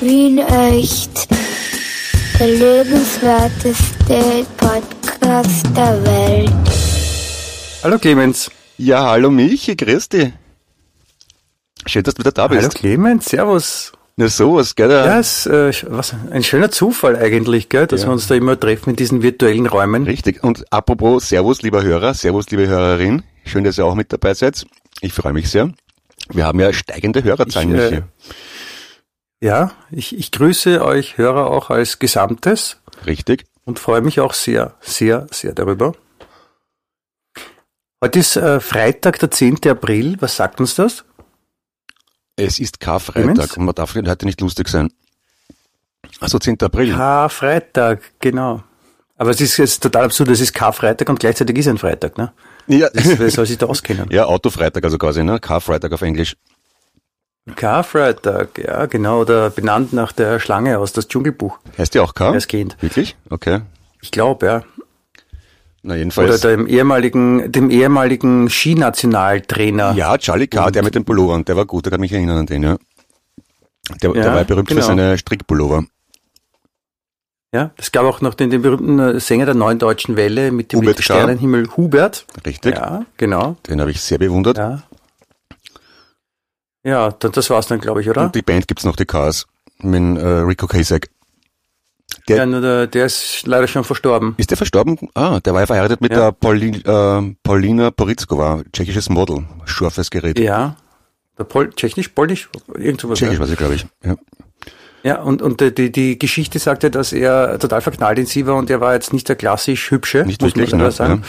Wien echt. Der lebenswerteste Podcast der Welt. Hallo Clemens. Ja, hallo Michi, grüß dich. Schön, dass du wieder da bist. Hallo Clemens, servus. Na sowas, gell? Ja, ist, äh, was, ein schöner Zufall eigentlich, gell, dass Ja. wir uns da immer treffen in diesen virtuellen Räumen. Richtig. Und apropos Servus, lieber Hörer, Servus, liebe Hörerin. Schön, dass ihr auch mit dabei seid. Ich freue mich sehr. Wir haben ja steigende Hörerzahlen, Ich, äh, Michi. Ja, ich, ich grüße euch Hörer auch als Gesamtes Richtig. und freue mich auch sehr, sehr, sehr darüber. Heute ist äh, Freitag, der 10. April. Was sagt uns das? Es ist Karfreitag und man darf heute nicht lustig sein. Also 10. April. Karfreitag, genau. Aber es ist jetzt total absurd, es ist Karfreitag und gleichzeitig ist ein Freitag, ne? Ja. Das, wer soll sich da auskennen? ja, Autofreitag also quasi, ne? Karfreitag auf Englisch. Karfreitag, ja, genau, oder benannt nach der Schlange aus das Dschungelbuch Heißt die auch K? als Kind. Wirklich? Okay. Ich glaube, ja. Na Oder jedenfalls. dem ehemaligen, dem ehemaligen Skinationaltrainer. ja, Charlie K., der mit dem Pullover, der war gut, der kann mich erinnern an den, ja. Der, der Ja, war berühmt genau. für seine Strickpullover. Ja, es gab auch noch den, den berühmten äh, Sänger der neuen deutschen Welle mit dem Hubert. Sternenhimmel Hubert. Richtig. Ja, genau. Den habe ich sehr bewundert. Ja. Ja, dann, das war's dann, glaube ich, oder? Und die Band gibt's noch, die Cars. Mit äh, Rico Kasek. der- ja, der, der ist leider schon verstorben. Ist der verstorben? Ah, der war ja verheiratet mit Ja. der Pauli, äh, Paulina Poritzkova, tschechisches Model, scharfes Gerät. Ja. Der Pol Tschechisch, Polnisch, irgend sowas. Tschechisch ja. war sie, glaube ich. Ja. Ja, und, und die- die, die Geschichte sagt ja, dass er total verknallt in sie war und er war jetzt nicht der klassisch hübsche, Nicht muss man wirklich, leider ne? sagen.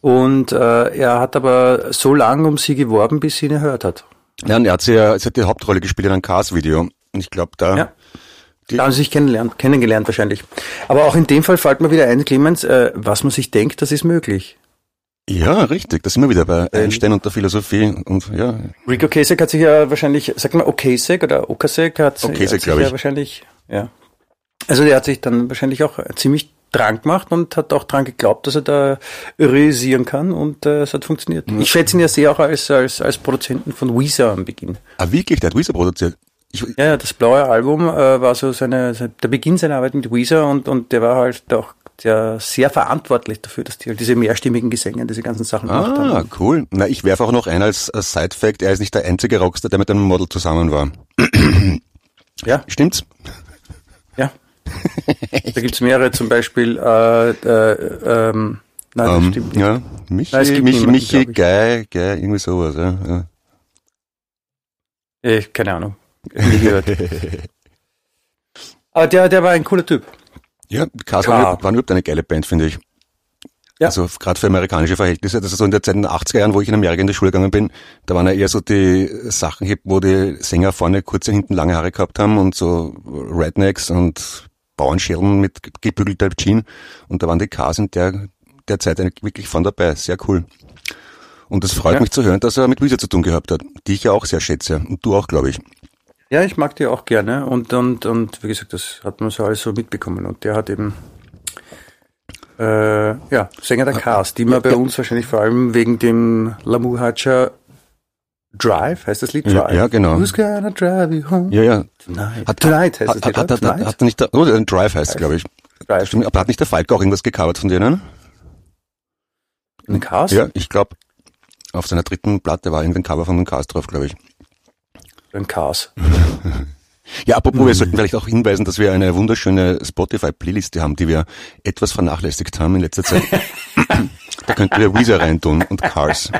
Und äh, er hat aber so lange um sie geworben, bis sie ihn erhört hat. Ja, und er hat, sie, ja- sie hat die Hauptrolle gespielt in einem Cars-Video. Und ich glaube, da, Ja. Die- Da haben sie sich kennengelernt, kennengelernt wahrscheinlich. Aber auch in dem Fall fällt mir wieder ein, Clemens, äh, was man sich denkt, das ist möglich. ja, richtig, da sind wir wieder bei. Einstein und der Philosophie. Und ja, Rico Kasek hat sich ja wahrscheinlich, sag mal Okasek oder Okasek hat, Okasek, hat sich glaub ja ich. wahrscheinlich, ja. Also der hat sich dann wahrscheinlich auch ziemlich dran gemacht und hat auch dran geglaubt, dass er da realisieren kann und äh, es hat funktioniert. Ich schätze ihn ja sehr auch als, als, als Produzenten von Weezer am Beginn. ah, wirklich, der hat Weezer produziert. Ich, Ja, das blaue Album äh, war so seine, se- der Beginn seiner Arbeit mit Weezer und, und der war halt auch der sehr verantwortlich dafür, dass die halt diese mehrstimmigen Gesänge, diese ganzen Sachen gemacht ah, haben. cool. Na, ich werfe auch noch ein als, als Side-Fact, er ist nicht der einzige Rockstar, der mit einem Model zusammen war. Ja, Stimmt's? ja. Da gibt's mehrere, zum Beispiel, äh, äh, ähm, nein, das Ähm, stimmt nicht. ja, Michi, Nein, es gibt Michi, niemanden, Michi, ich. Guy, Guy, irgendwie sowas, ja. ja. Äh, keine Ahnung. Nie gehört. Aber der, der war ein cooler Typ. Ja, Cars Klar. waren, waren überhaupt eine geile Band, finde ich. Ja. Also gerade für amerikanische Verhältnisse, das ist so in der Zeit in den 80er Jahren, wo ich in Amerika in die Schule gegangen bin, da waren ja eher so die Sachen, wo die Sänger vorne kurze, hinten lange Haare gehabt haben und so Rednecks und Bauernschirlen mit gebügelter Jean und da waren die Cars in der, der Zeit wirklich von dabei, sehr cool. Und es freut Ja. mich zu hören, dass er mit Weezer zu tun gehabt hat, die ich ja auch sehr schätze und du auch, glaube ich. Ja, ich mag die auch gerne und, und, und wie gesagt, das hat man so alles so mitbekommen und der hat eben äh, ja, Sänger der Cars, die man bei uns wahrscheinlich vor allem wegen dem Lamu Hacha Drive, heißt das Lied Ja, Drive? ja, genau. Who's gonna drive you home Ja, ja. tonight? Hat, tonight heißt hat, das hat, Lied, hat, hat, hat, er nicht, der, oh, Drive heißt es, glaube ich. Drive. Stimmt, aber hat nicht der Falk auch irgendwas gecovert von denen? In den Cars? Ja, ich glaube, auf seiner dritten Platte war irgendein Cover von den Cars drauf, glaube ich. In Cars. Ja, apropos, wir sollten vielleicht auch hinweisen, dass wir eine wunderschöne Spotify-Playliste haben, die wir etwas vernachlässigt haben in letzter Zeit. da könnten wir Weezer reintun und Cars.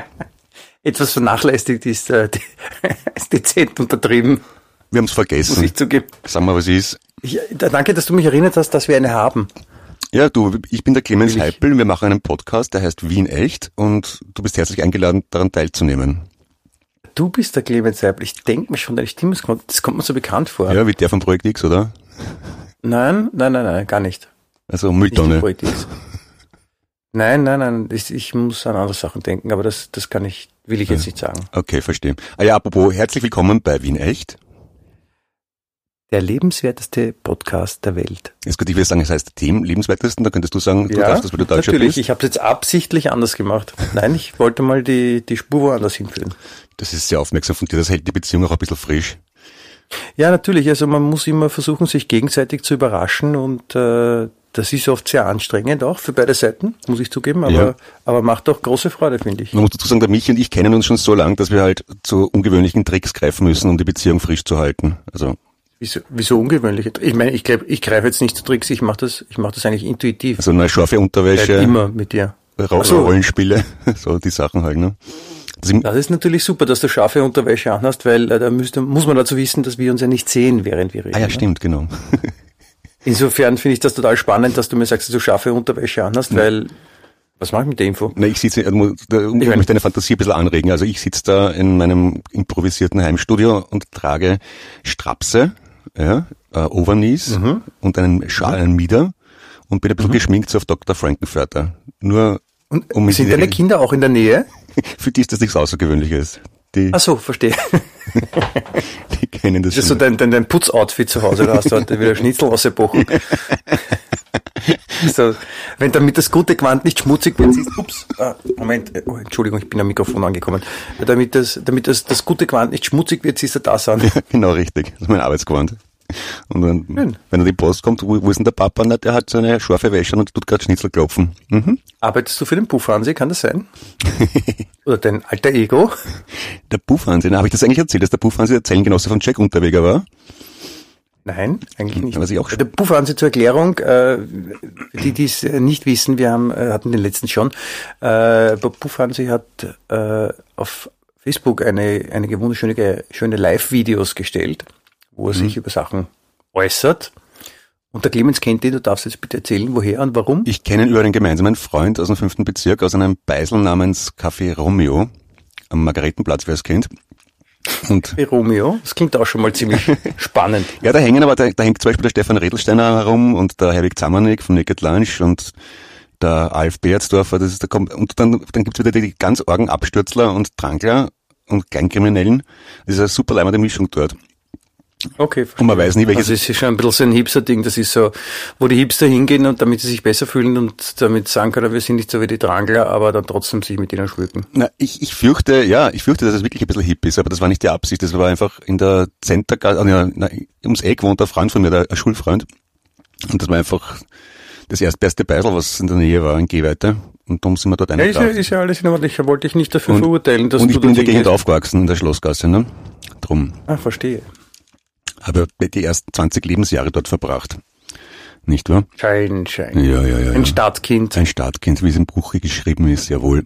Etwas vernachlässigt ist, äh, ist dezent untertrieben, Wir haben es muss vergessen. ich zugeben. Sagen wir, was ist. Ich, da- danke, dass du mich erinnert hast, dass wir eine haben. Ja, du, ich bin der Clemens Heipel. Wir machen einen Podcast, der heißt Wien Echt und du bist herzlich eingeladen, daran teilzunehmen. Du bist der Clemens Seibel. Ich denke mir schon, deine Stimme, das kommt, das kommt mir so bekannt vor. Ja, wie der von Projekt X, oder? Nein, nein, nein, nein, gar nicht. Also Nicht Mülltonne. Politik. Nein, nein, nein, ich, ich muss an andere Sachen denken, aber das, das kann ich, will ich jetzt nicht sagen. Okay, verstehe. Ah ja, apropos, herzlich willkommen bei Wien Echt. Der lebenswerteste Podcast der Welt. Jetzt könnte ich wieder sagen, es heißt dem lebenswertesten, da könntest du sagen, du darfst das, weil du Deutscher natürlich. bist. Ich habe es jetzt absichtlich anders gemacht. Nein, ich wollte mal die, die Spur woanders hinführen. Das ist sehr aufmerksam von dir, das hält die Beziehung auch ein bisschen frisch. Ja, natürlich. Also man muss immer versuchen, sich gegenseitig zu überraschen und äh, das ist oft sehr anstrengend auch für beide Seiten, muss ich zugeben, aber, ja. aber macht doch große Freude, finde ich. Man muss dazu sagen, der Michi und ich kennen uns schon so lange, dass wir halt zu ungewöhnlichen Tricks greifen müssen, um die Beziehung frisch zu halten. Also Wieso, wieso ungewöhnliche Ich meine, ich glaube, ich greife jetzt nicht zu Tricks, ich mache das, ich mache das eigentlich intuitiv. Also eine scharfe Unterwäsche. Bleib immer mit dir. so. Rollenspiele, so die Sachen halt, ne? Das ist natürlich super, dass du scharfe Unterwäsche anhast, weil äh, da müsste, muss man dazu wissen, dass wir uns ja nicht sehen, während wir reden. Ah ja, ne? stimmt, genau. Insofern finde ich das total spannend, dass du mir sagst, dass du scharfe Unterwäsche anhast, weil was mache ich mit der Info? Na, ich sitze, also, ich möchte deine Fantasie ein bisschen anregen. Also ich sitze da in meinem improvisierten Heimstudio und trage Strapse, ja, äh, Overknees mhm. und einen Schal, einen Mieder und bin ein bisschen mhm. geschminkt so auf Dr. Frankenfurter. Nur und um sind deine Kinder auch in der Nähe? Für die ist das nichts Außergewöhnliches. Die, Ach so, verstehe. kennen das, das ist so dein, dein, dein Putzoutfit zu Hause, da hast du heute wieder Schnitzel ausgebrochen. so, wenn damit das gute Quant nicht schmutzig wird, siehst, ups, ah, Moment, oh, Entschuldigung, ich bin am Mikrofon angekommen. Damit das, damit das, das gute Quant nicht schmutzig wird, siehst du das an. Ja, genau richtig. Das ist mein Arbeitsquant. Und Schön. wenn er die Post kommt, wo, wo ist denn der Papa? Na, der hat so eine scharfe Wäsche und tut gerade Schnitzel klopfen. Mhm. Arbeitest du für den Puffhansee, kann das sein? Oder dein alter Ego? Der Puffhansee, habe ich das eigentlich erzählt, dass der Puffhansee der Zellengenosse von Jack Unterweger war? Nein, eigentlich nicht. Was ich auch der Puffhansee zur Erklärung, äh, die die es nicht wissen, wir haben, äh, hatten den letzten schon, äh, Puffhansee hat äh, auf Facebook eine, eine wunderschöne schöne Live-Videos gestellt wo er mhm. sich über Sachen äußert. Und der Clemens kennt ihn, du darfst jetzt bitte erzählen, woher und warum? Ich kenne ihn über einen gemeinsamen Freund aus dem fünften Bezirk, aus einem Beisel namens Café Romeo, am Margaretenplatz, wer es kennt. Und Café Romeo, das klingt auch schon mal ziemlich spannend. Ja, da hängen aber, da, da hängt zum Beispiel der Stefan Redelsteiner herum und der Herwig Zamanik von Naked Lunch und der Alf Beertsdorfer, das ist der, und dann, dann gibt's wieder die ganz argen Abstürzler und Trankler und Kleinkriminellen. Das ist eine super leimende Mischung dort. Okay. Verstehe. Und man weiß nicht, welches. Also es ist schon ein bisschen so ein Hipster-Ding. Das ist so, wo die Hipster hingehen und damit sie sich besser fühlen und damit sagen können, wir sind nicht so wie die Drangler, aber dann trotzdem sich mit ihnen schmücken. Na, ich, ich fürchte, ja, ich fürchte, dass es wirklich ein bisschen hip ist, aber das war nicht die Absicht. Das war einfach in der Centergasse, na, ums Eck wohnt ein Freund von mir, der, ein Schulfreund. Und das war einfach das erstbeste Beisel, was in der Nähe war, in Gehweite. Und darum sind wir dort ja, ist ja, ist ja alles in Ordnung. Ich wollte dich nicht dafür und, verurteilen, dass und ich du bin in der Gegend aufgewachsen, in der Schlossgasse, ne? Drum. Ah, verstehe habe die ersten 20 Lebensjahre dort verbracht. Nicht wahr? Schein, Schein. Ja, ja, ja. Ein Stadtkind. Ein Stadtkind, wie es im Buch geschrieben ist, jawohl.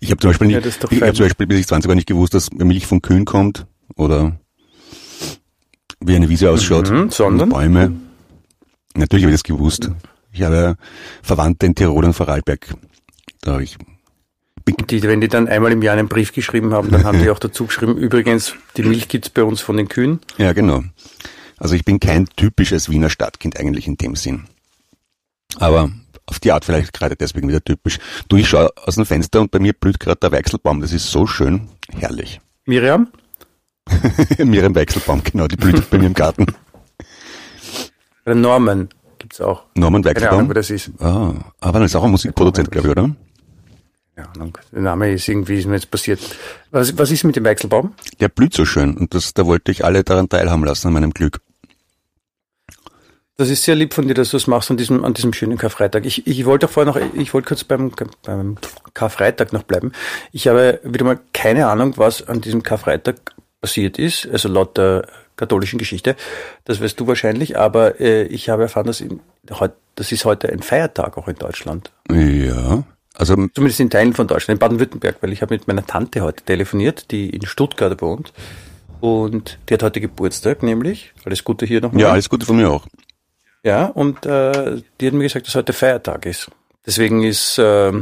Ich habe zum Beispiel nicht, ja, ich habe zum Beispiel bis ich 20 war nicht gewusst, dass Milch von Kühen kommt oder wie eine Wiese ausschaut. Mhm, sondern? Bäume. Natürlich habe ich das gewusst. Ich habe Verwandte in Tirol und Vorarlberg. Da habe ich die, wenn die dann einmal im Jahr einen Brief geschrieben haben, dann haben die auch dazu geschrieben, übrigens, die Milch gibt's bei uns von den Kühen. Ja, genau. Also ich bin kein typisches Wiener Stadtkind eigentlich in dem Sinn. Aber auf die Art vielleicht gerade deswegen wieder typisch. Du, ich schaue aus dem Fenster und bei mir blüht gerade der Weichselbaum. Das ist so schön. Herrlich. Miriam? Miriam Weichselbaum, genau, die blüht bei mir im Garten. Norman gibt's auch. Norman Weichselbaum? Keine Ahnung, wo das ist. Ah, aber das ist auch ein Musikproduzent, glaube ich, oder? Ja, der Name ist irgendwie, ist mir jetzt passiert. Was, was ist mit dem Weichselbaum? Der blüht so schön und das, da wollte ich alle daran teilhaben lassen, an meinem Glück. Das ist sehr lieb von dir, dass du es machst an diesem, an diesem schönen Karfreitag. Ich, ich wollte vorher noch, ich wollte kurz beim, beim Karfreitag noch bleiben. Ich habe wieder mal keine Ahnung, was an diesem Karfreitag passiert ist, also laut der katholischen Geschichte. Das weißt du wahrscheinlich, aber äh, ich habe erfahren, dass in, das ist heute ein Feiertag auch in Deutschland. Ja. Also zumindest in Teilen von Deutschland, in Baden-Württemberg, weil ich habe mit meiner Tante heute telefoniert, die in Stuttgart wohnt. Und die hat heute Geburtstag, nämlich. Alles Gute hier nochmal. Ja, alles Gute von mir auch. Ja, und äh, die hat mir gesagt, dass heute Feiertag ist. Deswegen ist äh,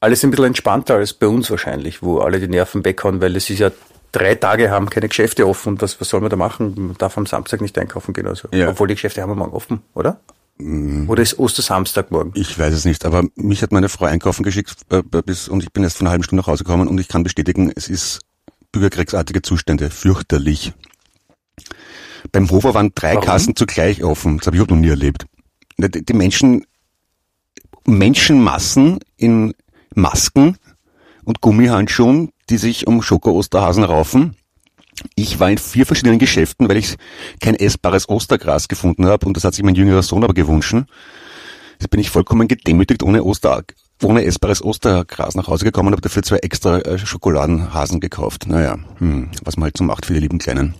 alles ein bisschen entspannter als bei uns wahrscheinlich, wo alle die Nerven weghauen, weil es ist ja drei Tage haben keine Geschäfte offen was, was soll man da machen? Man darf am Samstag nicht einkaufen gehen. Also. Ja. Obwohl die Geschäfte haben wir morgen offen, oder? Mhm. Oder ist Ostersamstagmorgen? Ich weiß es nicht, aber mich hat meine Frau einkaufen geschickt äh, bis, und ich bin erst vor einer halben Stunde nach Hause gekommen und ich kann bestätigen, es ist bürgerkriegsartige Zustände, fürchterlich. Beim Hofer waren drei Warum? Kassen zugleich offen, das habe ich auch noch nie erlebt. Die, die Menschen, Menschenmassen in Masken und Gummihandschuhen, die sich um Schoko-Osterhasen raufen Ich war in vier verschiedenen Geschäften, weil ich kein essbares Ostergras gefunden habe und das hat sich mein jüngerer Sohn aber gewünscht. Jetzt bin ich vollkommen gedemütigt ohne Oster, ohne essbares Ostergras nach Hause gekommen und habe dafür zwei extra äh, Schokoladenhasen gekauft. Naja, hm, was man halt so macht für die lieben Kleinen.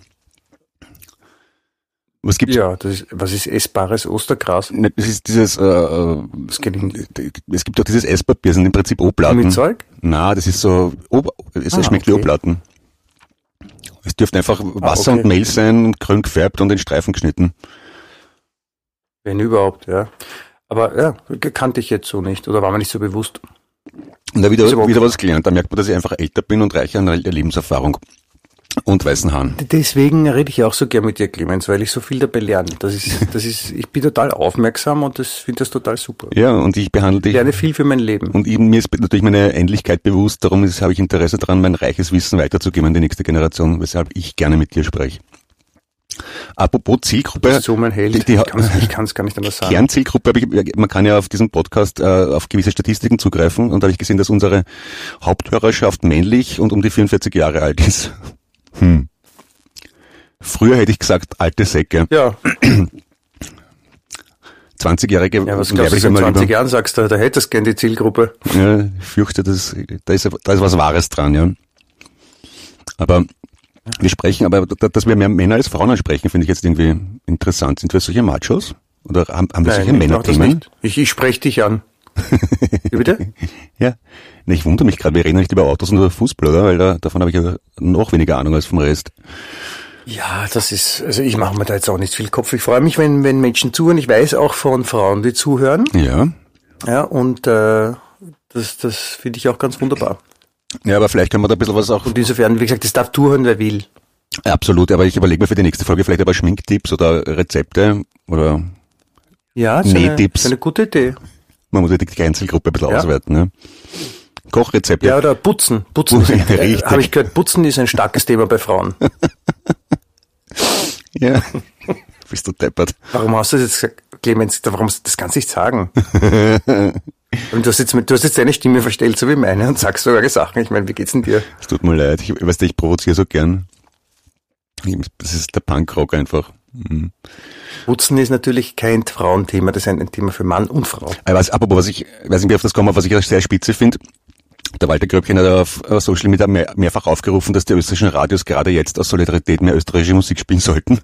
Was gibt's? Ja, das ist, was ist essbares Ostergras? Ne, das ist dieses, äh, äh das es gibt doch dieses Esspapier, sind im Prinzip O-Platten. Mit Zeug? Na, das ist so, es ah, schmeckt okay. wie O-Platten. Es dürften einfach ah, Wasser ah, okay. und Mehl sein, grün gefärbt und in Streifen geschnitten. Wenn überhaupt, ja. Aber ja, kannte ich jetzt so nicht oder war mir nicht so bewusst. Und da wieder, wieder was gelernt. Da merkt man, dass ich einfach älter bin und reicher an der Lebenserfahrung und weißen Haaren. Deswegen rede ich auch so gern mit dir, Clemens, weil ich so viel dabei lerne. Das ist, das ist, ich bin total aufmerksam und das finde das total super. Ja, und ich behandle dich. Ich lerne viel für mein Leben. Und eben, mir ist natürlich meine Endlichkeit bewusst, darum ist, habe ich Interesse daran, mein reiches Wissen weiterzugeben an die nächste Generation, weshalb ich gerne mit dir spreche. Apropos Zielgruppe. so mein Held. Die, die, ich kann es gar nicht anders sagen. Kernzielgruppe, ich, man kann ja auf diesem Podcast äh, auf gewisse Statistiken zugreifen und da habe ich gesehen, dass unsere Haupthörerschaft männlich und um die 44 Jahre alt ist. Hm. Früher hätte ich gesagt, alte Säcke. Ja. 20-Jährige ja, was glaubst du, in 20 Jahren sagst du, da hättest du gern die Zielgruppe. Ja, ich fürchte, das, da, ist, da ist was Wahres dran, ja. Aber wir sprechen, aber dass wir mehr Männer als Frauen ansprechen, finde ich jetzt irgendwie interessant. Sind wir solche Machos? Oder haben, haben wir Nein, solche Männerthemen? Ich, ich spreche dich an. Wie bitte? ja. Ich wundere mich gerade, wir reden nicht über Autos und über Fußball, oder? Weil da, davon habe ich ja noch weniger Ahnung als vom Rest. Ja, das ist, also ich mache mir da jetzt auch nicht viel Kopf. Ich freue mich, wenn, wenn Menschen zuhören. Ich weiß auch von Frauen, die zuhören. Ja. Ja, und äh, das, das finde ich auch ganz wunderbar. Ja, aber vielleicht können wir da ein bisschen was auch. Und insofern, wie gesagt, das darf zuhören, wer will. Absolut, aber ich überlege mir für die nächste Folge vielleicht aber Schminktipps oder Rezepte oder ja, das Nähtipps. Ist eine, eine gute Idee. Man muss ja die Einzelgruppe ein bisschen ja. auswerten. Ne? Kochrezepte. Ja, oder Putzen. Putzen. Richtig. Habe ich gehört, Putzen ist ein starkes Thema bei Frauen. ja. Bist du deppert. Warum hast du das jetzt gesagt, Clemens? Warum das kannst du nicht sagen? Und du hast, jetzt, du hast jetzt deine Stimme verstellt, so wie meine, und sagst sogar Sachen. Ich meine, wie geht's denn dir? Es tut mir leid. Ich, weißt du, ich provoziere so gern. Das ist der Punkrock einfach. Mhm. Putzen ist natürlich kein Frauenthema, das ist ein, Thema für Mann und Frau. Aber was, apropos, was ich, weiß nicht, wie auf das komme, was ich sehr spitze finde, der Walter Gröbchen hat auf Social Media mehr, mehrfach aufgerufen, dass die österreichischen Radios gerade jetzt aus Solidarität mehr österreichische Musik spielen sollten.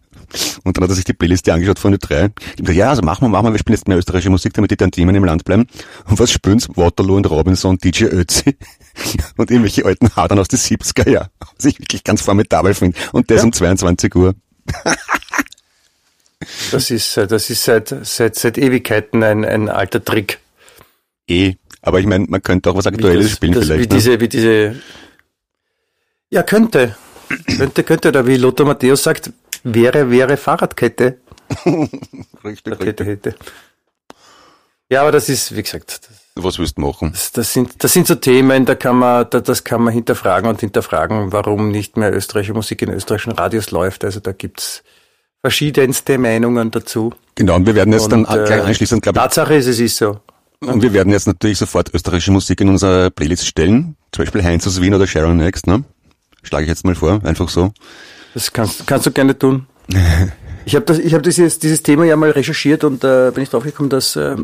Und dann hat er sich die Playliste angeschaut von den drei. Ich gesagt, ja, also machen wir, machen wir, wir spielen jetzt mehr österreichische Musik, damit die Themen im Land bleiben. Und was spüren's? Waterloo und Robinson, DJ Ötzi und irgendwelche alten Hadern aus den 70er Jahren. Was ich wirklich ganz formidabel finde. Und das ja. um 22 Uhr. Das ist, äh, das ist seit, seit, seit Ewigkeiten ein, ein alter Trick. Eh, aber ich meine, man könnte auch was Aktuelles das, spielen das, vielleicht. Wie ne? diese, wie diese, ja, könnte. könnte, könnte, oder wie Lothar Matthäus sagt, wäre, wäre Fahrradkette. richtig, richtig. Hätte. Ja, aber das ist, wie gesagt. Das, was willst du machen? Das, das, sind, das sind so Themen, da kann man, da, das kann man hinterfragen und hinterfragen, warum nicht mehr österreichische Musik in österreichischen Radios läuft. Also da gibt's verschiedenste Meinungen dazu. Genau, und wir werden jetzt und, dann äh, gleich anschließend, glaube ich. Tatsache ist, es ist so. Und wir werden jetzt natürlich sofort österreichische Musik in unsere Playlist stellen. Zum Beispiel Heinz aus Wien oder Sharon Next, ne? Schlage ich jetzt mal vor, einfach so. Das kannst, kannst du gerne tun. ich habe habe dieses, dieses Thema ja mal recherchiert und äh, bin ich drauf gekommen, dass äh,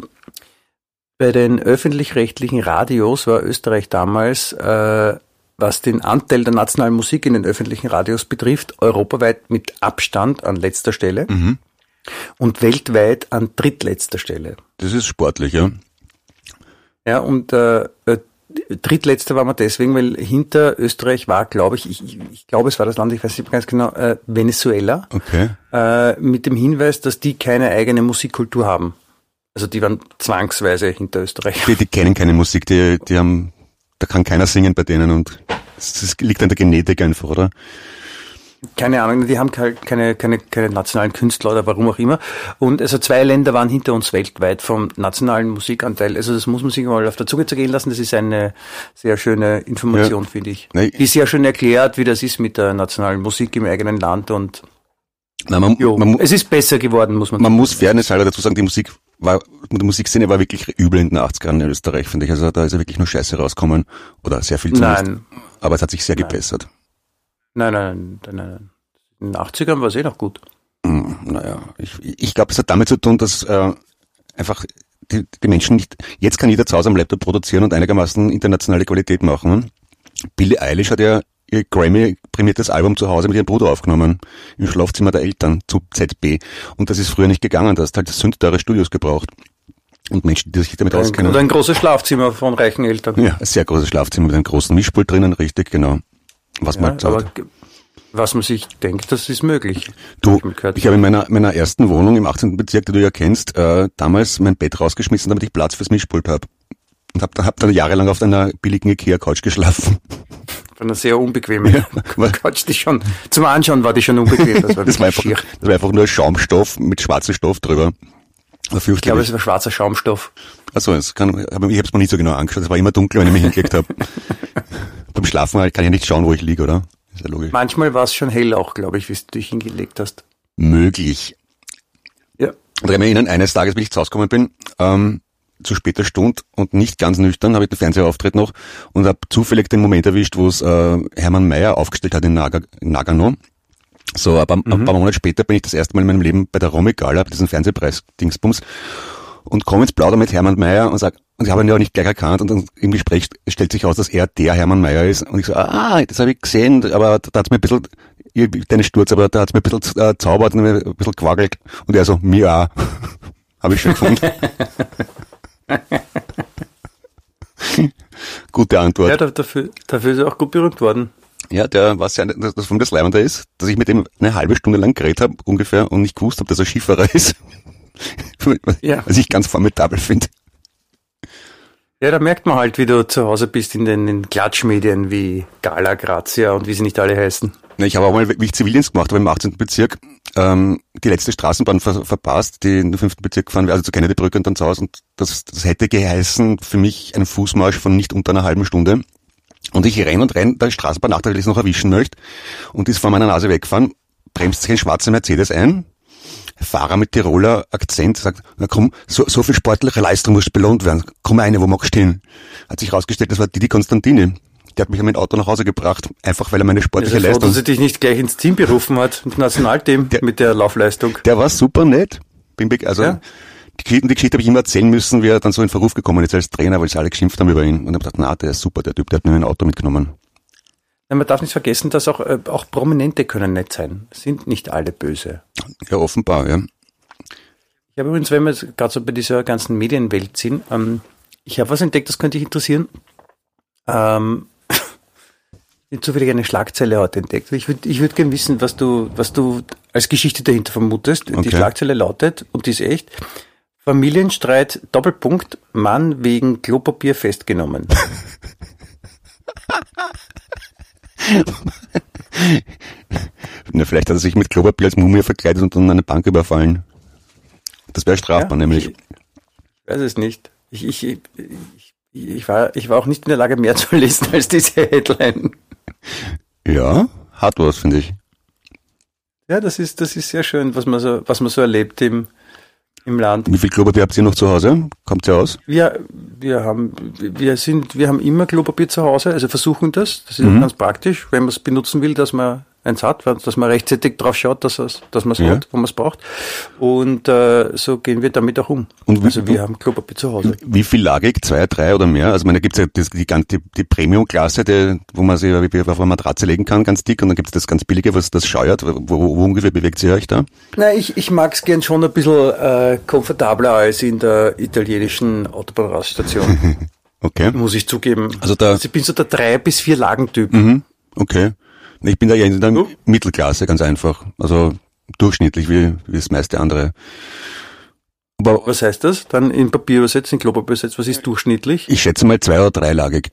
bei den öffentlich-rechtlichen Radios war Österreich damals äh, was den Anteil der nationalen Musik in den öffentlichen Radios betrifft, europaweit mit Abstand an letzter Stelle mhm. und weltweit an drittletzter Stelle. Das ist sportlich, ja. Ja, und äh, äh drittletzter war man deswegen, weil hinter Österreich war, glaube ich, ich, ich glaube, es war das Land, ich weiß nicht ganz genau, äh, Venezuela. Okay. Äh, mit dem Hinweis, dass die keine eigene Musikkultur haben. Also die waren zwangsweise hinter Österreich. Die, die kennen keine Musik, die, die haben da kann keiner singen bei denen und es liegt an der Genetik einfach, oder? Keine Ahnung, die haben keine, keine, keine nationalen Künstler oder warum auch immer. Und also zwei Länder waren hinter uns weltweit vom nationalen Musikanteil. Also das muss man sich mal auf der Zunge zergehen lassen. Das ist eine sehr schöne Information, ja. finde ich. Nee. Die sehr schön erklärt, wie das ist mit der nationalen Musik im eigenen Land und na, man, man, es ist besser geworden, muss man Man sagen. muss Fairness halber dazu sagen, die Musik war, die Musikszene war wirklich übel in den 80ern in Österreich, finde ich. Also da ist ja wirklich nur Scheiße rauskommen. Oder sehr viel zumindest. Nein. Aber es hat sich sehr Nein. gebessert. Nein, nein, nein, nein. In den 80ern war es eh noch gut. Hm, naja, ich, ich glaube, es hat damit zu tun, dass äh, einfach die, die Menschen nicht, jetzt kann jeder zu Hause am Laptop produzieren und einigermaßen internationale Qualität machen. Billie Eilish hat ja ihr Grammy-prämiertes Album zu Hause mit ihrem Bruder aufgenommen, im Schlafzimmer der Eltern, zu ZB. Und das ist früher nicht gegangen, da hast halt sündteure Studios gebraucht. Und Menschen, die sich damit Ein, auskennen. oder ein großes Schlafzimmer von reichen Eltern. Ja, ein sehr großes Schlafzimmer mit einem großen Mischpult drinnen, richtig, genau. Was man halt was man sich denkt, das ist möglich. Du, ich habe in meiner, meiner ersten Wohnung im 18. Bezirk, die du ja kennst, äh, damals mein Bett rausgeschmissen, damit ich Platz fürs Mischpult habe. Und habe hab dann jahrelang auf einer billigen Ikea-Couch geschlafen. Von einer sehr unbequemen Ja. Couch, die schon, zum Anschauen war die schon unbequem. Das war, Das war, einfach, schier. das war einfach nur Schaumstoff mit schwarzem Stoff drüber. Ich glaube, es war schwarzer Schaumstoff. Also, es kann, ich habe es mir nicht so genau angeschaut. Es war immer dunkel, wenn ich mich hingelegt habe. Beim Schlafen halt kann ich ja nicht schauen, wo ich liege, oder? Ist ja logisch. Manchmal war es schon hell auch, glaube ich, wie du dich hingelegt hast. Möglich. Ja. Und ich kann mich erinnern, eines Tages, wie ich zu Hause gekommen bin, ähm, zu später Stunde und nicht ganz nüchtern, habe ich den Fernsehauftritt noch und habe zufällig den Moment erwischt, wo es äh, Hermann Mayer aufgestellt hat in, Naga, in Nagano. So, aber ein paar Monate später bin ich das erste Mal in meinem Leben bei der Romy-Gala, bei diesem Fernsehpreis-Dingsbums und komme ins Plauder mit Hermann Mayer und sag, und ich habe ihn ja auch nicht gleich erkannt und dann im Gespräch stellt sich aus, dass er der Hermann Mayer ist und ich so, ah, das habe ich gesehen, aber da hat's mir ein bisschen, ich- deine Sturz, aber da hat's mir ein bisschen äh, zaubert und ein bisschen gewackelt und er so, mir auch. habe ich schon gefunden. Gute Antwort. Ja, da- dafür, dafür ist er auch gut berühmt worden. Ja, der was ja das von das Leibende ist, dass ich mit dem eine halbe Stunde lang geredet habe ungefähr und nicht gewusst habe, dass er Skifahrer ist. Ja. Was ich ganz formidabel finde. Ja, da merkt man halt, wie du zu Hause bist in den Klatschmedien wie Gala, Grazia und wie sie nicht alle heißen. Na, Ich habe auch mal, wie ich Zivildienst gemacht habe im 18. Bezirk, ähm, die letzte Straßenbahn ver verpasst, die in den 5. Bezirk gefahren wäre, also zu Kennedy-Brücke und dann zu Hause. Und das, das hätte geheißen für mich einen Fußmarsch von nicht unter einer halben Stunde. Und ich renn und renn der Straßenbahn nach, ich das noch erwischen möchte. Und ist vor meiner Nase weggefahren, bremst sich ein schwarzer Mercedes ein. Fahrer mit Tiroler Akzent sagt, na komm, so, so viel sportliche Leistung muss belohnt werden. Komm eine, wo magst du hin? Hat sich herausgestellt, das war Didi Konstantini. Der hat mich mit dem Auto nach Hause gebracht, einfach weil er meine Ich sportliche froh, Leistung dass er dich nicht gleich ins Team berufen hat, ins Nationalteam Der- mit der Laufleistung. Der war super nett. Bin also Ja. die, Geschichte, die Geschichte habe ich immer erzählen müssen, wie er dann so in Verruf gekommen ist als Trainer, weil sie alle geschimpft haben über ihn. Und ich habe gedacht, na, der ist super, der Typ, der hat mir ein Auto mitgenommen. Man darf nicht vergessen, dass auch, äh, auch Prominente können nett sein. Sind nicht alle böse. Ja, offenbar, ja. Ich habe übrigens, wenn wir gerade so bei dieser ganzen Medienwelt sind, ähm, ich habe was entdeckt, das könnte dich interessieren. Ähm, ich habe zufällig eine Schlagzeile heute entdeckt. Ich würde ich würd gerne wissen, was du, was du als Geschichte dahinter vermutest. Die Okay. Schlagzeile lautet, und die ist echt, Familienstreit, Doppelpunkt, Mann wegen Klopapier festgenommen. Na, vielleicht hat er sich mit Klopapier als Mumie verkleidet und dann eine Bank überfallen. Das wäre strafbar, Ja, nämlich. Ich, weiß es nicht. Ich, ich, ich, ich, war, ich war auch nicht in der Lage, mehr zu lesen als diese Headline. Ja, hat was, finde ich. Ja, das ist, das ist sehr schön, was man so, was man so erlebt im, im Land. Wie viel Klopapier habt ihr noch zu Hause? Kommt ihr aus? Wir, wir haben, wir sind, wir haben immer Klopapier zu Hause, also versuchen das. Das ist Mhm. ganz praktisch, wenn man es benutzen will, dass man eins hat, dass man rechtzeitig drauf schaut, dass, es, dass man es Ja. hat, wo man es braucht. Und äh, so gehen wir damit auch um. Und wie- also wir haben Klopapier zu Hause. Wie viel lagig? Zwei, drei oder mehr? Also, ich meine, da gibt's ja das, die, ganze- die, die Premium-Klasse, die, wo man sich auf eine Matratze legen kann, ganz dick, und dann gibt's das ganz billige, was das scheuert. Wo, wo, wo ungefähr bewegt ihr euch da? Na, ich, ich mag es gern schon ein bisschen äh, komfortabler als in der italienischen Autobahnraststation, Okay. muss ich zugeben. Also da- ich bin so der drei bis vier Lagentyp. Mhm. Okay. Ich bin da ja in der Du? Mittelklasse, ganz einfach. Also durchschnittlich wie, wie das meiste andere. Aber Was heißt das? Dann in Papier übersetzt, in Klopapier übersetzt, was ist durchschnittlich? ich schätze mal zwei oder dreilagig.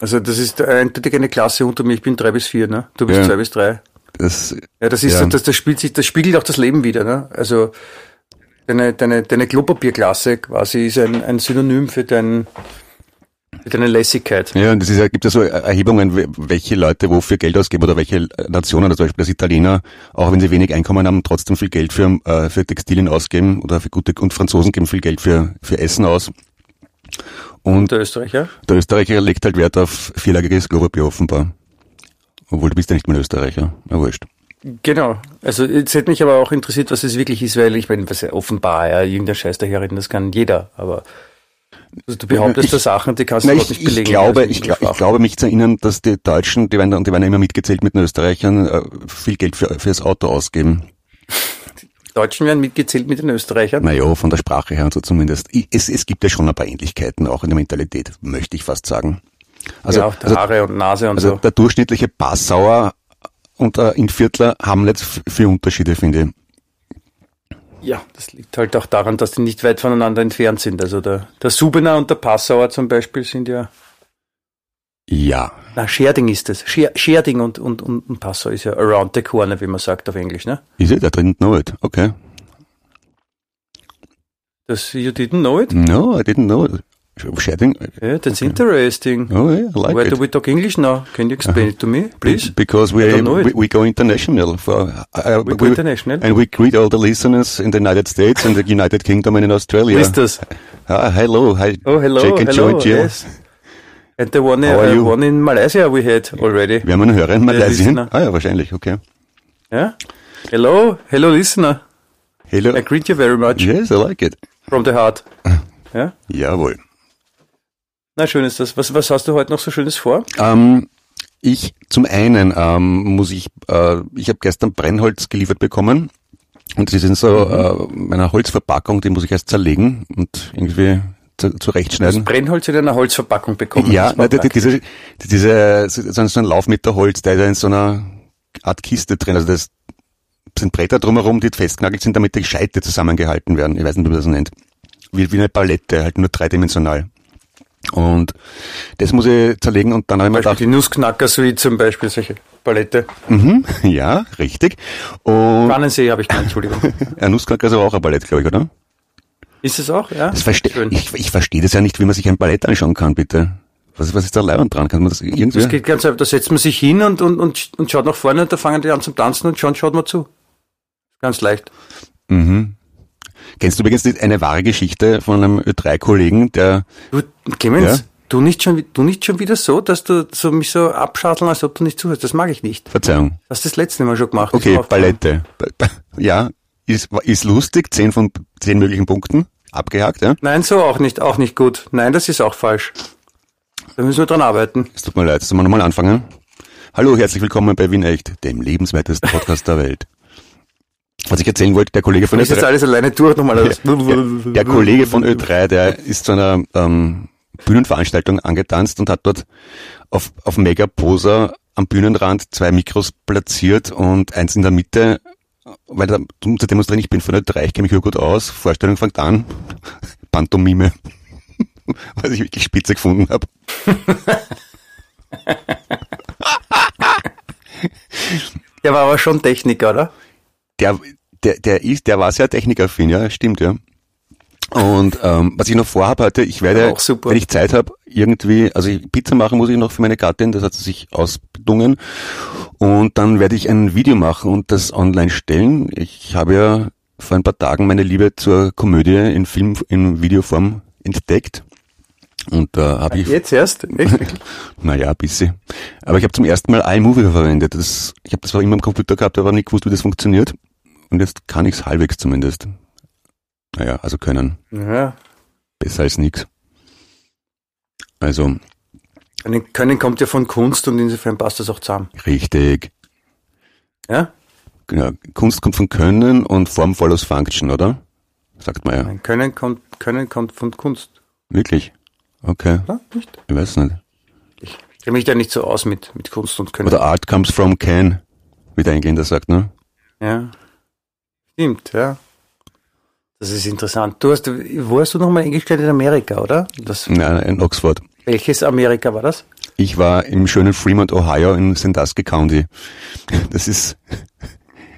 Also das ist eindeutig eine Klasse unter mir, ich bin drei bis vier, ne? Du bist Ja. zwei bis drei. Das, Ja, das ist Ja. so, das, das spielt sich, das spiegelt auch das Leben wieder, ne? Also deine, deine, deine Klopapierklasse quasi ist ein, ein Synonym für dein, deine Lässigkeit. ja, und das ist ja, gibt ja so Erhebungen, we- welche Leute wofür Geld ausgeben oder welche Nationen, also zum Beispiel das Italiener, auch wenn sie wenig Einkommen haben, trotzdem viel Geld für, äh, für Textilien ausgeben oder für gute, und Franzosen geben viel Geld für, für Essen aus. Und Und der Österreicher? der Österreicher legt halt Wert auf vierlagiges Klopapier offenbar. Obwohl du bist ja nicht mehr Österreicher. Na wurscht. Genau. Also jetzt hätte mich aber auch interessiert, was es wirklich ist, weil ich meine, was ja offenbar, ja, irgendein Scheiß daherreden, das kann jeder, aber also du behauptest Ich- da Sachen, die kannst du überhaupt ich, nicht belegen. ich, glaube, also ich, glaub, ich glaube mich zu erinnern, dass die Deutschen, die werden, die werden ja immer mitgezählt mit den Österreichern, äh, viel Geld für, fürs Auto ausgeben. Deutschen werden mitgezählt mit den Österreichern. Naja, von der Sprache her und so zumindest. Es, es gibt ja schon ein paar Ähnlichkeiten, auch in der Mentalität, möchte ich fast sagen. Also, ja, auch also, Haare und Nase und also so. der durchschnittliche Passauer und der Inviertler haben f- viele Unterschiede, finde ich. Ja, das liegt halt auch daran, dass die nicht weit voneinander entfernt sind. Also der, der Subener und der Passauer zum Beispiel sind ja, Ja, na, Scherding ist es. Scher, Scherding und, und, und, Passau ist ja around the corner, wie man sagt auf Englisch, ne? ist it? I didn't know it. Okay. Das, you didn't know it? No, I didn't know it. Shading? Yeah, that's interesting. Oh, yeah, I like Why it. do we talk English now? Can you explain it to me, please? Because we, we we go international for uh, We go international. and we greet all the listeners in the United States and the United Kingdom and in Australia. This? Ah, hello, hi, Oh, hello, Jake and hello, Joe yes. And the one, uh, one in Malaysia we had already. Wir haben einen Hörer in Malaysia. Ah ja, wahrscheinlich, okay. Yeah? Hello, hello listener. Hello. I greet you very much Yes, I like it. from the heart. Ja? Jawohl. Na, schön ist das. Was, was hast du heute noch so Schönes vor? Ähm, ich, zum einen ähm, muss ich, äh, ich habe gestern Brennholz geliefert bekommen und sie sind so äh, meiner Holzverpackung, die muss ich erst zerlegen und irgendwie zu, zurechtschneiden. Brennholz in einer Holzverpackung bekommen. Ja, Das na, die, die, diese, diese, so ein- so ein Laufmeterholz, der ist ja in so einer Art Kiste drin. Also das sind Bretter drumherum, die festgenagelt sind, damit die Scheite zusammengehalten werden. Ich weiß nicht, wie man das nennt. Wie, wie eine Palette, halt nur dreidimensional. Und das muss ich zerlegen und dann habe ich mir gedacht, die Nussknacker, so wie zum Beispiel solche Palette. mhm, ja, richtig. Und Pfannensee habe ich gemeint, Entschuldigung. ein Nussknacker ist aber auch ein Ballett, glaube ich, oder? Ist es auch, ja? Das verste Schön. ich, ich verstehe das ja nicht, wie man sich ein Ballett anschauen kann, bitte. Was, was ist da leibend dran? Kann man das irgendwie? Das geht ganz einfach, da setzt man sich hin und, und, und, und schaut nach vorne und da fangen die an zum Tanzen und schon schaut man zu. Ganz leicht. Mhm. Kennst du übrigens eine wahre Geschichte von einem Ö3-Kollegen, der, Du, Clemens, Ja? du, nicht schon, du nicht schon wieder so, dass du so mich so abschatteln, als ob du nicht zuhörst. Das mag ich nicht. Verzeihung, Das hast du das letzte Mal schon gemacht. Okay. Palette. Ja, ist, ist lustig, zehn von zehn möglichen Punkten, abgehakt, ja. Nein, so auch nicht, auch nicht gut. Nein, das ist auch falsch. Da müssen wir dran arbeiten. Es tut mir leid, sollen wir nochmal anfangen? Hallo, herzlich willkommen bei Wien Echt, dem lebenswertesten Podcast der Welt. Was ich erzählen wollte, der Kollege von Ich jetzt Ö3, alles alleine durch nochmal. alles. der, der Kollege von Ö3, der ist zu einer ähm, Bühnenveranstaltung angetanzt und hat dort auf, auf Megaposer am Bühnenrand zwei Mikros platziert und eins in der Mitte, weil da, um zu demonstrieren, ich bin von Ö3, ich kenne mich hier gut aus, Vorstellung fängt an, Pantomime, was ich wirklich spitze gefunden habe. Der war aber schon Techniker, oder? Der, der, der ist, der war sehr technikaffin, ja, stimmt, ja. Und ähm, was ich noch vorhabe heute, ich werde, wenn ich Zeit habe, irgendwie, also Pizza machen muss ich noch für meine Gattin, das hat sie sich ausbedungen. Und dann werde ich ein Video machen und das online stellen. Ich habe ja vor ein paar Tagen meine Liebe zur Komödie in Film, in Videoform entdeckt. Und da habe ich Jetzt erst? Echt? naja, ein bisschen. Aber ich habe zum ersten Mal iMovie verwendet. Das, ich habe das zwar immer am Computer gehabt, aber nicht gewusst, wie das funktioniert. Und jetzt kann ich es halbwegs zumindest. Naja, also können. Ja. Besser als nix. Also, Können, können kommt ja von Kunst und insofern passt das auch zusammen. richtig. Ja? Genau. Kunst kommt von Können und Form follows Function, oder? Sagt man ja. Nein, Können kommt, können kommt von Kunst. Wirklich? Okay. Ja, nicht? Ich weiß nicht. Ich kenne mich da nicht so aus mit, mit Kunst und Können. Oder Art comes from can, wie der Engländer sagt, ne? Ja. Stimmt, ja. Das ist interessant. Du hast, wo hast du nochmal Englisch gelernt in Amerika, oder? Das, Ja, in Oxford. welches Amerika war das? Ich war im schönen Fremont, Ohio in Sandusky County. Das ist,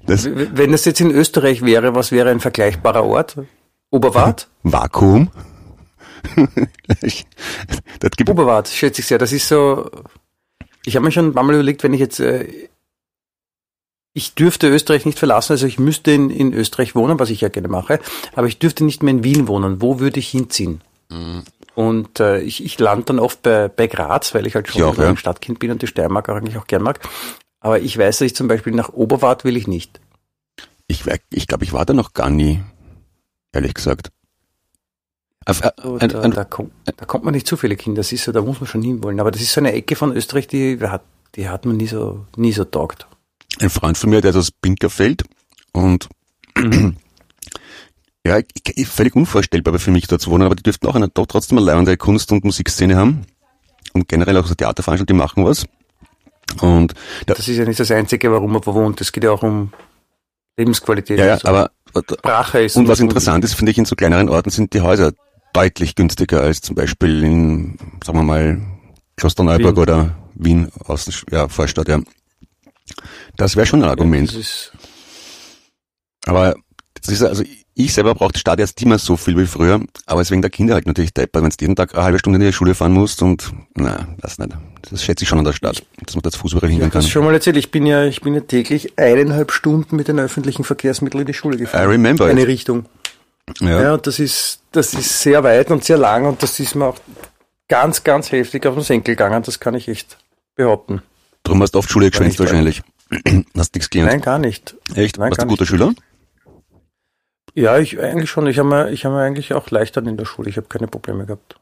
das Wenn das jetzt in Österreich wäre, was wäre ein vergleichbarer Ort? Oberwart? Vakuum. Oberwart, schätze ich sehr. Das ist so. Ich habe mir schon ein paar Mal überlegt, wenn ich jetzt. Äh, ich dürfte Österreich nicht verlassen, also ich müsste in, in Österreich wohnen, was ich ja gerne mache, aber ich dürfte nicht mehr in Wien wohnen. Wo würde ich hinziehen? Und äh, ich, ich lande dann oft bei, bei Graz, weil ich halt schon Ich auch, ein ja. Stadtkind bin und die Steiermark auch eigentlich auch gern mag. Aber ich weiß, dass ich zum Beispiel nach Oberwart will ich nicht. Ich, ich glaube, ich war da noch gar nie, ehrlich gesagt. Auf, äh, so, da, ein, da, kommt, da, kommt, man nicht zufällig hin, das ist so, da muss man schon hinwollen. Aber das ist so eine Ecke von Österreich, die hat, die hat man nie so, nie so taugt. Ein Freund von mir, der ist aus Pinkerfeld und ja, völlig unvorstellbar für mich dort zu wohnen, aber die dürften auch eine, doch trotzdem eine leibende Kunst- und Musikszene haben und generell auch so Theaterveranstaltungen, die machen was. Und da, das ist ja nicht das Einzige, warum man wohnt. Es geht ja auch um Lebensqualität. Ja, ja so. aber Sprache ist. Und was interessant ist, finde ich, in so kleineren Orten sind die Häuser deutlich günstiger als zum Beispiel in, sagen wir mal, Klosterneuburg Wien. oder Wien, Außen, ja, Vorstadt, ja. Das wäre schon ein Argument. Ja, aber das ist also ich selber brauche die Stadt jetzt nicht mehr so viel wie früher, aber es wegen der Kinder halt natürlich deppert, wenn du jeden Tag eine halbe Stunde in die Schule fahren musst und na, das nicht. Das schätze ich schon an der Stadt, dass man das Fuß überall hingehen kann. Ich schon mal erzählt, ich bin ja, ich bin ja täglich eineinhalb Stunden mit den öffentlichen Verkehrsmitteln in die Schule gefahren. I remember. Eine it. Richtung. Ja. ja, und das ist, das ist sehr weit und sehr lang und das ist mir auch ganz, ganz heftig auf den Senkel gegangen, das kann ich echt behaupten. Darum hast du oft Schule geschwänzt wahrscheinlich. hast nichts gelernt? Nein, gar nicht. Echt? Nein, Warst du ein guter nicht. Schüler? Ja, ich eigentlich schon. Ich habe mir, ich habe mir eigentlich auch leichter in der Schule. Ich habe keine Probleme gehabt.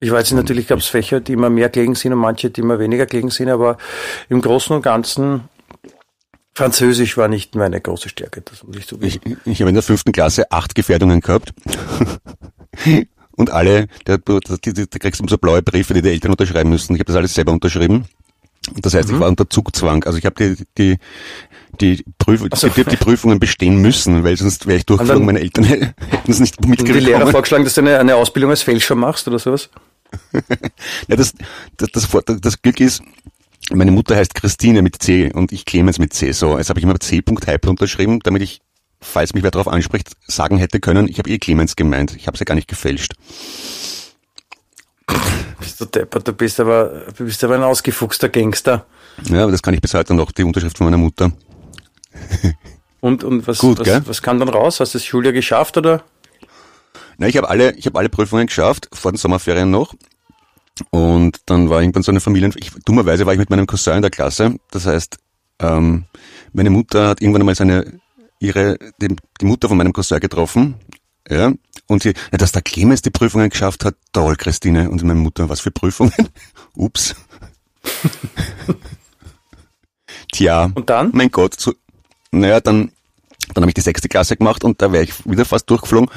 Ich weiß nicht, natürlich gab es Fächer, die immer mehr gelegen sind und manche, die immer weniger gelegen sind, aber im Großen und Ganzen Französisch war nicht meine große Stärke, das muss ich zugeben. Ich, ich habe in der fünften Klasse acht Gefährdungen gehabt. und alle, da, da kriegst du so blaue Briefe, die die Eltern unterschreiben müssen. Ich habe das alles selber unterschrieben. Das heißt, mhm. ich war unter Zugzwang. Also ich habe die, die, die, Prüf so. die, die, Prüfungen bestehen müssen, weil sonst wäre ich durchgeflogen, meine Eltern hätten es nicht mitgekriegt. die Lehrer vorgeschlagen, dass du eine, eine Ausbildung als Fälscher machst oder sowas? ja, das, das, das, das Glück ist, meine Mutter heißt Christine mit C und ich Clemens mit C. So, jetzt habe ich immer C. Hyper unterschrieben, damit ich, falls mich wer darauf anspricht, sagen hätte können, ich habe eh Clemens gemeint. Ich habe es ja gar nicht gefälscht. Bist du deppert, du bist aber, du bist aber ein ausgefuchster Gangster. Ja, aber das kann ich bis heute noch, die Unterschrift von meiner Mutter. und, und was, Gut, was, was kam dann raus? Hast du das Schuljahr geschafft oder? Na, ich habe alle, ich habe alle Prüfungen geschafft, vor den Sommerferien noch. Und dann war irgendwann so eine Familie, ich, dummerweise war ich mit meinem Cousin in der Klasse. Das heißt, ähm, meine Mutter hat irgendwann einmal seine, ihre, die, die Mutter von meinem Cousin getroffen. Ja, und sie, ja, dass der Clemens die Prüfungen geschafft hat, toll, Christine. Und meine Mutter, was für Prüfungen? Ups. Tja. Und dann? Mein Gott, so, naja, dann, dann habe ich die sechste Klasse gemacht und da wäre ich wieder fast durchgeflogen.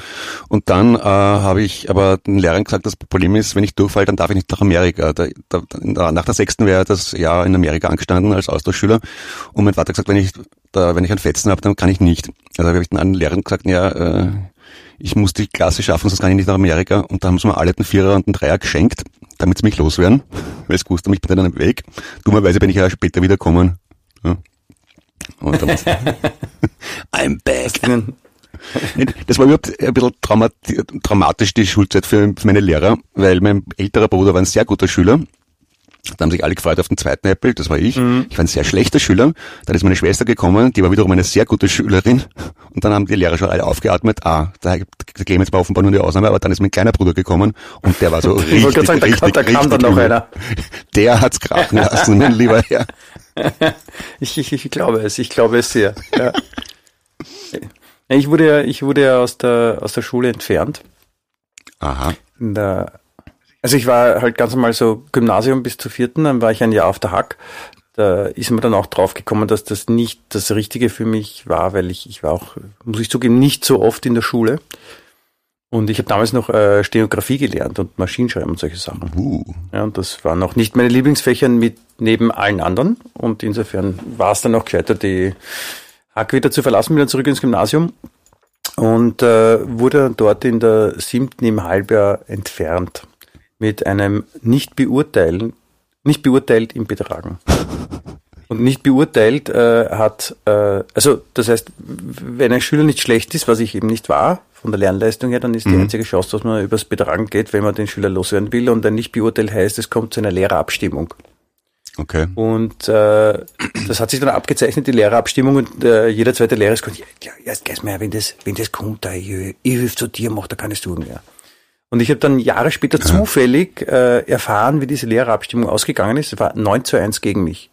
Und dann äh, habe ich aber den Lehrern gesagt, das Problem ist, wenn ich durchfalle, dann darf ich nicht nach Amerika. Da, da, nach der sechsten wäre das Jahr in Amerika angestanden als Austauschschüler. Und mein Vater hat gesagt, wenn ich da, wenn ich einen Fetzen habe, dann kann ich nicht. Also habe ich dann allen Lehrern gesagt, ja, äh, ich muss die Klasse schaffen, sonst kann ich nicht nach Amerika. Und da haben sie mir alle den Vierer und den Dreier geschenkt, damit sie mich loswerden, weil es gewusst haben, ich bin dann weg. Dummerweise bin ich ja später wiederkommen. Ja. Und dann I'm back. Das war überhaupt ein bisschen traumatisch, die Schulzeit für, meine Lehrer, weil mein älterer Bruder war ein sehr guter Schüler da haben sich alle gefreut auf den zweiten Apple, das war ich. Mhm. Ich war ein sehr schlechter Schüler. Dann ist meine Schwester gekommen, die war wiederum eine sehr gute Schülerin. Und dann haben die Lehrer schon alle aufgeatmet. Ah, da, der Clemens war offenbar nur die Ausnahme, aber dann ist mein kleiner Bruder gekommen und der war so richtig, ich sagen, richtig, da, da richtig, kam dann noch einer. Der hat's krachen lassen, mein lieber Herr. ich, ich, ich glaube es, ich glaube es sehr. Ja. Ich wurde ja, ich wurde ja aus der, aus der Schule entfernt. Aha. In der also ich war halt ganz normal so Gymnasium bis zur vierten, dann war ich ein Jahr auf der Hack. Da ist mir dann auch drauf gekommen, dass das nicht das Richtige für mich war, weil ich, ich war auch, muss ich zugeben, nicht so oft in der Schule. Und ich habe damals noch äh, Stenografie gelernt und Maschinenschreiben und solche Sachen. Uh. Ja, und das waren noch nicht meine Lieblingsfächer mit neben allen anderen. Und insofern war es dann auch gescheiter, die Hack wieder zu verlassen, wieder zurück ins Gymnasium. Und äh, wurde dort in der siebten im Halbjahr entfernt mit einem nicht beurteilen, nicht beurteilt im Betragen. Und nicht beurteilt äh, hat, äh, also das heißt, wenn ein Schüler nicht schlecht ist, was ich eben nicht war, von der Lernleistung her, dann ist die mhm. einzige Chance, dass man übers Betragen geht, wenn man den Schüler loswerden will. Und ein nicht beurteilt heißt, es kommt zu einer Lehrerabstimmung. Okay. Und äh, das hat sich dann abgezeichnet, die Lehrerabstimmung, und äh, jeder zweite Lehrer ist gesagt, ja, erst gehst mal, wenn das, wenn das kommt, da, ich, ich hilf zu dir, mach da keine Sorgen mehr. Und ich habe dann Jahre später zufällig äh, erfahren, wie diese Lehrerabstimmung ausgegangen ist. Es war 9 zu 1 gegen mich.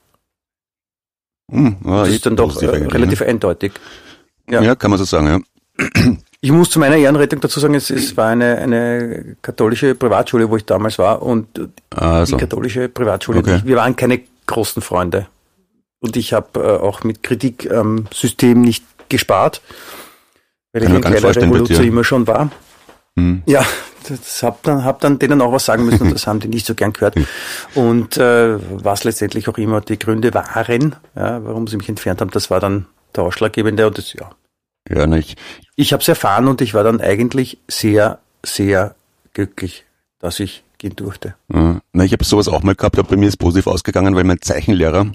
Hm, ja, Das ist dann doch äh, eigentlich, relativ ne? eindeutig. Ja. ja. kann man so sagen, ja. Ich muss zu meiner Ehrenrettung dazu sagen, es, es war eine, eine katholische Privatschule, wo ich damals war und Also, die katholische Privatschule, Okay. wir waren keine großen Freunde. Und ich habe äh, auch mit Kritik am System nicht gespart, weil Kann ich ein kleiner dir. immer schon war. hm. Ja, das hab dann, hab dann denen auch was sagen müssen und das haben die nicht so gern gehört. Und äh, was letztendlich auch immer die Gründe waren, ja, warum sie mich entfernt haben, das war dann der Ausschlaggebende und das, ja. ja, na, ich, habe es erfahren und ich war dann eigentlich sehr, sehr glücklich, dass ich gehen durfte. Ja. Na, ich habe sowas auch mal gehabt, aber bei mir ist positiv ausgegangen, weil mein Zeichenlehrer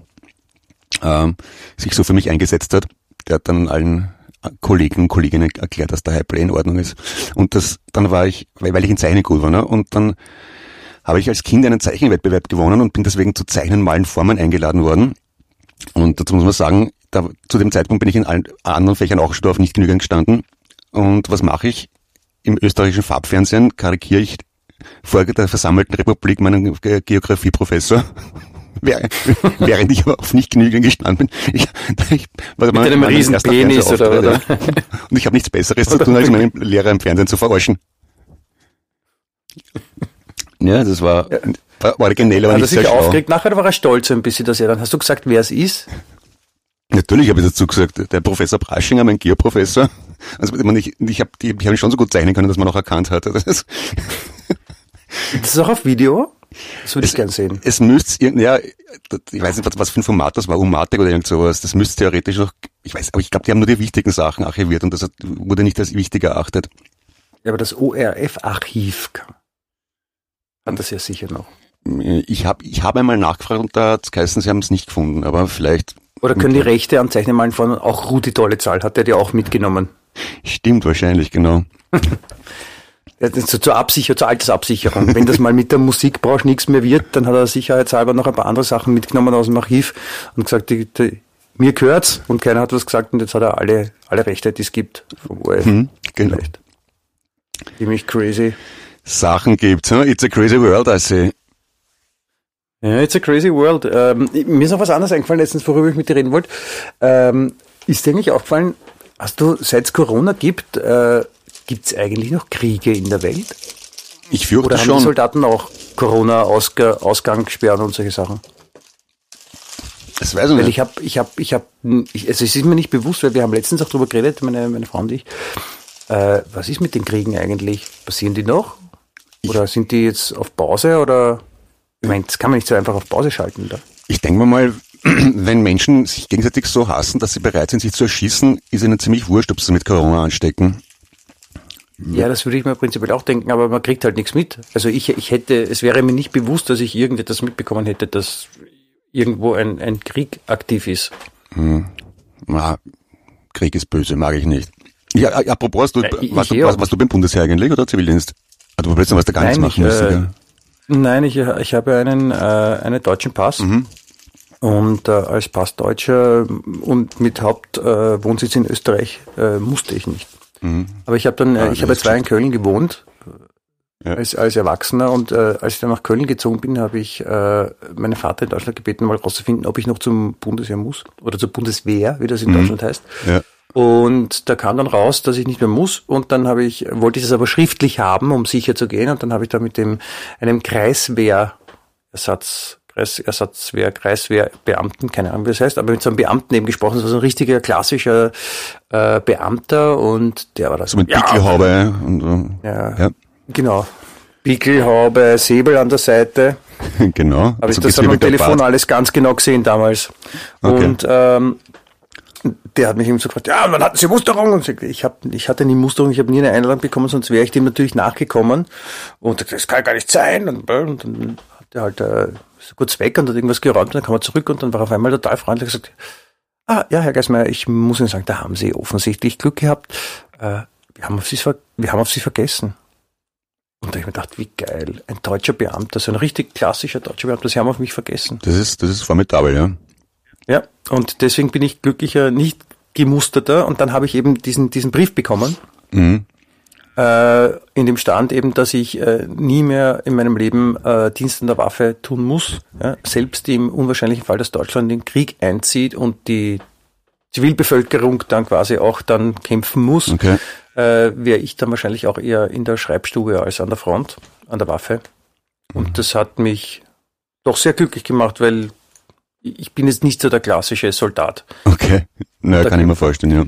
ähm, sich so für mich eingesetzt hat. Der hat dann allen Kollegen und Kolleginnen erklärt, dass der Hype in Ordnung ist. Und das, dann war ich, weil, ich in Zeichnen gut war, ne? und dann habe ich als Kind einen Zeichenwettbewerb gewonnen und bin deswegen zu Zeichnen, Malen, Formen eingeladen worden. Und dazu muss man sagen, da, zu dem Zeitpunkt bin ich in allen anderen Fächern auch schon auf nicht genügend gestanden. Und was mache ich? Im österreichischen Farbfernsehen karikiere ich vor der versammelten Republik meinen Ge- Geografieprofessor. Während ich aber auf nicht genügend gestanden bin. Ich, ich, war mein- einem riesen Penis oder- ja. Und ich habe nichts Besseres zu tun, als meinen Lehrer im Fernsehen zu verarschen. Ja, das war, war originell, aber Hat er nicht sich sehr schlau. aufgeregt? Nachher war er stolz ein bisschen, dass er dann, hast du gesagt, wer es ist? Natürlich habe ich dazu gesagt, der Professor Braschinger, mein Geoprofessor. Also ich, meine, ich, ich habe ich hab ihn schon so gut zeichnen können, dass man auch erkannt hat. Das ist, Das ist auch auf Video? Das würde ich gern sehen. es müsste ja, ich weiß nicht, was, für ein Format das war, Umatic oder irgend sowas. Das müsste theoretisch noch, ich weiß, aber ich glaube, die haben nur die wichtigen Sachen archiviert und das wurde nicht als wichtig erachtet. Ja, aber das ORF-Archiv hat das ja sicher noch. Ich habe ich hab einmal nachgefragt und da hat es geheißen, sie haben es nicht gefunden, aber vielleicht Oder können die Rechte am Zeichnenmalen von auch Rudi Dollezahl, hat der die auch mitgenommen? stimmt wahrscheinlich, genau. Ja, das ist so zur Absicherung, zur Altersabsicherung. Wenn das mal mit der Musikbranche nichts mehr wird, dann hat er sicherheitshalber noch ein paar andere Sachen mitgenommen aus dem Archiv und gesagt, die, die, mir gehört's und keiner hat was gesagt und jetzt hat er alle, alle Rechte, die es gibt vom ORF. Hm, genau. Vielleicht. Ziemlich crazy. Sachen gibt's, huh? It's a crazy world, I say. Ja, it's a crazy world. Ähm, mir ist noch was anderes eingefallen, letztens, worüber ich mit dir reden wollte. Ähm, ist dir eigentlich aufgefallen, hast du, seit es Corona gibt, äh, gibt's eigentlich noch Kriege in der Welt? Ich fürchte Oder haben die schon. Soldaten auch Corona-Ausgang sperren und solche Sachen? Das weiß ich Weil nicht. ich habe, ich habe, ich habe, ich, also es ist mir nicht bewusst, weil wir haben letztens auch drüber geredet, meine, meine Frau und ich. Äh, was ist mit den Kriegen eigentlich? Passieren die noch? Oder sind die jetzt auf Pause? Oder ich meine, das kann man nicht so einfach auf Pause schalten. Da. Ich denke mal, wenn Menschen sich gegenseitig so hassen, dass sie bereit sind, sich zu erschießen, ist ihnen ziemlich wurscht, ob sie mit Corona anstecken. Ja, das würde ich mir prinzipiell auch denken, aber man kriegt halt nichts mit. Also ich, ich hätte, es wäre mir nicht bewusst, dass ich irgendetwas mitbekommen hätte, dass irgendwo ein, ein Krieg aktiv ist. Na, Krieg ist böse, mag ich nicht. Ja, äh, apropos, du, Ja, ich- ich du, auch warst du beim Bundesheer eigentlich oder Zivildienst? Ah, du plötzlich warst du gar nichts Nein, machen ich, müssen, äh? Nein, ich, ich habe einen, äh, einen deutschen Pass. Und äh, als Passdeutscher und mit Hauptwohnsitz in Österreich äh, musste ich nicht. Aber ich habe dann, äh, Ah, ich das habe zwei in Köln gewohnt Ja. als, als Erwachsener und äh, als ich dann nach Köln gezogen bin, habe ich äh, meinen Vater in Deutschland gebeten, mal rauszufinden, ob ich noch zum Bundesheer muss oder zur Bundeswehr, wie das in Deutschland heißt. Ja. Und da kam dann raus, dass ich nicht mehr muss. Und dann habe ich, wollte ich das aber schriftlich haben, um sicher zu gehen. Und dann habe ich da mit dem, einem Kreiswehrersatz, Kreisersatzwehr, Kreiswehrbeamten, keine Ahnung, wie das heißt, aber mit so einem Beamten eben gesprochen. Das war so ein richtiger, klassischer äh, Beamter und der war das. So mit Pickelhaube und so. Ja, Ja. genau. Pickelhaube, Säbel an der Seite. genau. Habe ich Also das am Telefon Bart. alles ganz genau gesehen damals. Okay. Und ähm, der hat mich eben so gefragt, ja, und wann hatten Sie Musterung? Und ich, hab, ich hatte nie Musterung, ich habe nie eine Einladung bekommen, sonst wäre ich dem natürlich nachgekommen. Und das kann gar nicht sein. Und, und dann hat er halt äh, so kurz weg und hat irgendwas geräumt und dann kam er zurück und dann war er auf einmal total freundlich und gesagt, ah, ja, Herr Geismeier, ich muss Ihnen sagen, da haben Sie offensichtlich Glück gehabt. Äh, wir, haben auf Sie, wir haben auf Sie vergessen. Und da hab ich mir gedacht, wie geil, ein deutscher Beamter, so ein richtig klassischer deutscher Beamter, Sie haben auf mich vergessen. Das ist, das ist formidabel, ja. Ja, und deswegen bin ich glücklicher, nicht gemusterter und dann habe ich eben diesen, diesen Brief bekommen. Mhm. Äh, in dem Stand eben, dass ich äh, nie mehr in meinem Leben äh, Dienst an der Waffe tun muss. Ja? Selbst im unwahrscheinlichen Fall, dass Deutschland in den Krieg einzieht und die Zivilbevölkerung dann quasi auch dann kämpfen muss, okay. äh, wäre ich dann wahrscheinlich auch eher in der Schreibstube als an der Front, an der Waffe. Und mhm. das hat mich doch sehr glücklich gemacht, weil ich bin jetzt nicht so der klassische Soldat. Okay, naja, kann ich mir vorstellen, ja.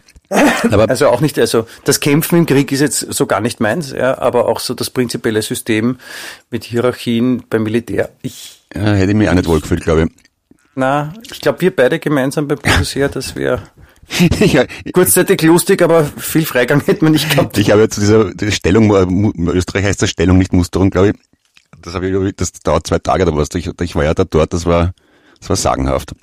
Aber also auch nicht, also das Kämpfen im Krieg ist jetzt so gar nicht meins, ja, aber auch so das prinzipielle System mit Hierarchien beim Militär. Ich ja, hätte ich mich auch nicht wohl gefühlt, glaube ich. Na, ich glaube, wir beide gemeinsam beim Bundesheer, das wäre ja, kurzzeitig lustig, aber viel Freigang hätte man nicht gehabt. Ich habe ja zu dieser, dieser Stellung, Österreich heißt das Stellung, nicht Musterung, glaube ich. Das habe ich, das dauert zwei Tage oder was. Ich, ich war ja da dort, das war, das war sagenhaft.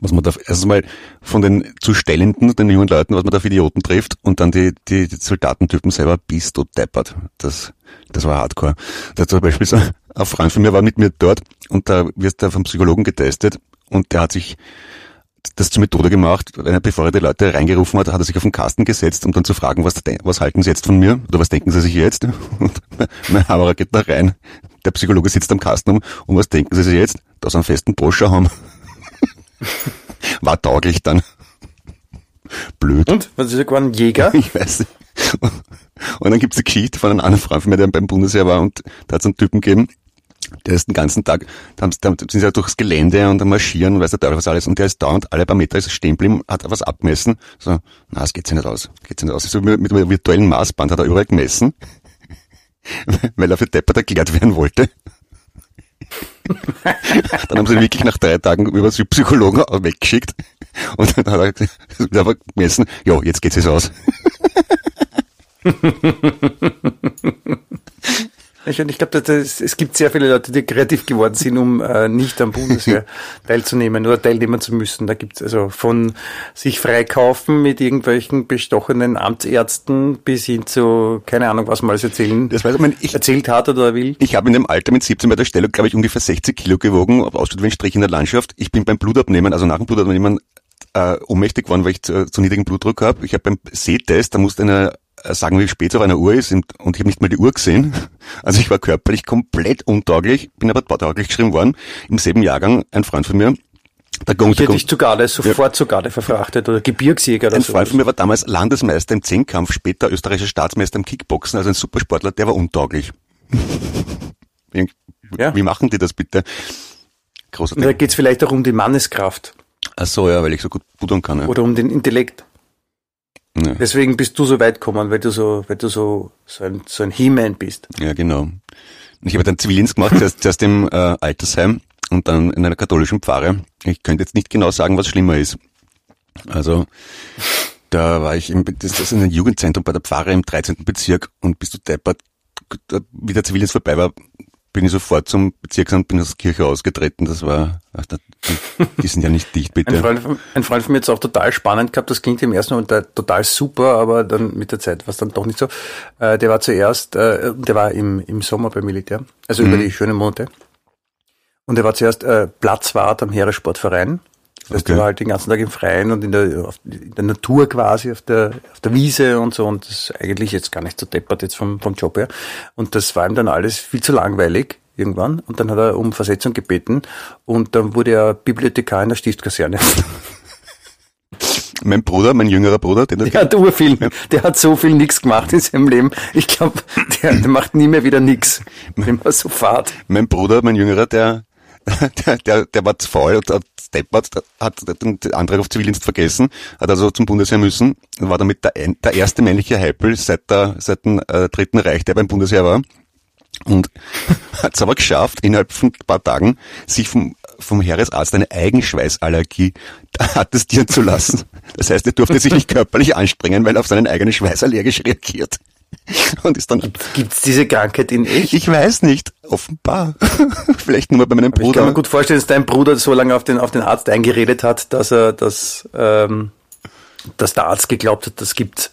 Was man da erstens mal von den zu Stellenden, den jungen Leuten, was man da für Idioten trifft und dann die, die, die Soldatentypen selber bist du deppert. Das, das war hardcore. Da zum Beispiel so, ein Freund von mir war mit mir dort und da wirst du vom Psychologen getestet und der hat sich das zur Methode gemacht, bevor er die Leute reingerufen hat, hat er sich auf den Kasten gesetzt, um dann zu fragen, was, was halten sie jetzt von mir? Oder was denken sie sich jetzt? Und mein Hammerer geht da rein. Der Psychologe sitzt am Kasten um, und was denken sie sich jetzt? Dass sie einen festen Broscher haben. War tauglich dann. Blöd. Und? Was ist er geworden? Jäger? Ich weiß nicht. Und dann gibt's die Geschichte von einem anderen Freund von mir, der beim Bundesheer war und da hat es einen Typen gegeben, der ist den ganzen Tag, da sind sie ja durchs Gelände und marschieren und weiß der Teufel was alles und der ist dauernd alle paar Meter ist stehen geblieben, hat was abgemessen, so, na, es geht sich nicht aus, geht sich nicht aus. So mit, mit einem virtuellen Maßband hat er überall gemessen, weil er für Deppert erklärt werden wollte. dann haben sie wirklich nach drei Tagen über die Psychologen weggeschickt und dann hat er einfach gemessen, ja, jetzt geht es aus. Ich glaube, es gibt sehr viele Leute, die kreativ geworden sind, um äh, nicht am Bundeswehr teilzunehmen oder teilnehmen zu müssen. Da gibt es also von sich freikaufen mit irgendwelchen bestochenen Amtsärzten bis hin zu, keine Ahnung, was man alles erzählen, das weiß ich, mein, ich, erzählt hat oder will. Ich habe in dem Alter mit 17 bei der Stellung, glaube ich, ungefähr 60 Kilo gewogen, ausschaut wie ein Strich in der Landschaft. Ich bin beim Blutabnehmen, also nach dem Blutabnehmen, äh, ohnmächtig geworden, weil ich zu, zu niedrigen Blutdruck habe. Ich habe beim Sehtest, da musste eine äh, sagen, wie spät es auf einer Uhr ist und ich habe nicht mal die Uhr gesehen. Also ich war körperlich komplett untauglich, bin aber tauglich geschrieben worden. Im selben Jahrgang ein Freund von mir, der Gong, hätte dich zu Garde, sofort ja. zu Garde verfrachtet oder Gebirgsjäger oder Ein Freund von mir war damals Landesmeister im Zehnkampf, später österreichischer Staatsmeister im Kickboxen, also ein Supersportler, der war untauglich. ja. Wie machen die das bitte? Großartig. Da geht es vielleicht auch um die Manneskraft. Ach so, ja, weil ich so gut pudern kann. Ja. Oder um den Intellekt. Ja. Deswegen bist du so weit gekommen, weil du so, weil du so, so ein, so ein He-Man bist. Ja, genau. Ich habe dann Zivildienst gemacht, zuerst, zuerst im äh, Altersheim und dann in einer katholischen Pfarre. Ich könnte jetzt nicht genau sagen, was schlimmer ist. Also, da war ich im, das ist ein Jugendzentrum bei der Pfarre im 13. Bezirk und bist du deppert, wie der Zivildienst vorbei war, bin ich sofort zum Bezirksamt, bin aus der Kirche ausgetreten. Das war, ach, die sind ja nicht dicht, bitte. Ein Freund, von, ein Freund von mir hat es auch total spannend gehabt. Das klingt im ersten Moment total super, aber dann mit der Zeit war es dann doch nicht so. Äh, der war zuerst, äh, der war im, im Sommer beim Militär, also mhm. über die schönen Monate. Und er war zuerst äh, Platzwart am Heeressportverein. Das heißt, okay. war halt den ganzen Tag im Freien und in der, auf, in der Natur quasi, auf der, auf der Wiese und so. Und das ist eigentlich jetzt gar nicht so deppert jetzt vom, vom Job her. Und das war ihm dann alles viel zu langweilig irgendwann. Und dann hat er um Versetzung gebeten. Und dann wurde er Bibliothekar in der Stiftskaserne. Mein Bruder, mein jüngerer Bruder, den Der hat urviel, der hat so viel nix gemacht in seinem Leben. Ich glaube, der, der macht nie mehr wieder nix, wenn man so fahrt. Mein Bruder, mein jüngerer, der der, der, der war zu faul und hat steppert, hat den Antrag auf Zivildienst vergessen, hat also zum Bundesheer müssen, war damit der, der erste männliche Heipel seit, der, seit dem äh, Dritten Reich, der beim Bundesheer war. Und hat es aber geschafft, innerhalb von ein paar Tagen sich vom, vom Heeresarzt eine Eigenschweißallergie attestieren zu lassen. Das heißt, er durfte sich nicht körperlich anstrengen, weil er auf seinen eigenen Schweiß allergisch reagiert. Und ist dann. Gibt es diese Krankheit in echt? Ich weiß nicht. Offenbar. Vielleicht nur bei meinem Bruder. Ich kann mir gut vorstellen, dass dein Bruder so lange auf den, auf den Arzt eingeredet hat, dass er, dass, ähm, dass der Arzt geglaubt hat, das gibt.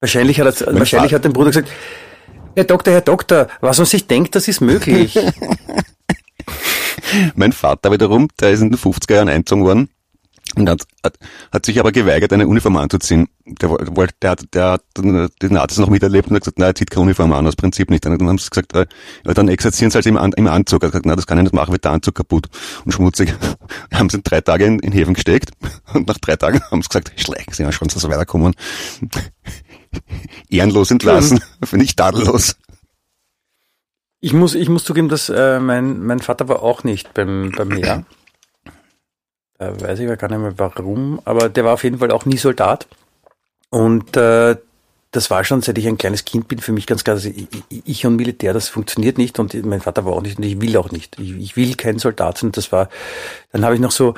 Wahrscheinlich hat er, wahrscheinlich Vater. hat dein Bruder gesagt, Herr Doktor, Herr Doktor, was man sich denkt, das ist möglich. mein Vater wiederum, der ist in den 50er Jahren eingezogen worden Und hat, hat, hat sich aber geweigert, eine Uniform anzuziehen. Der, wollte, der, hat, der hat die Nazis noch miterlebt und hat gesagt, nein, er zieht keine Uniform an, aus Prinzip nicht. Und dann haben sie gesagt, äh, ja, dann exerzieren sie halt im, im Anzug. Er hat gesagt, nein, das kann ich nicht machen, wird der Anzug kaputt und schmutzig. haben sie drei Tage in, in Häfen gesteckt und nach drei Tagen haben sie gesagt, schleich, sie haben schon, dass sie weiterkommen. Ehrenlos entlassen, finde ich tadellos. Ich muss, ich muss zugeben, dass äh, mein, mein Vater war auch nicht beim, beim Heer. Da weiß ich gar nicht mehr warum, aber der war auf jeden Fall auch nie Soldat. Und äh, das war schon, seit ich ein kleines Kind bin, für mich ganz klar, also ich, ich, und Militär, das funktioniert nicht und mein Vater war auch nicht und ich will auch nicht. Ich, ich will kein Soldat sein. Das war, dann habe ich noch so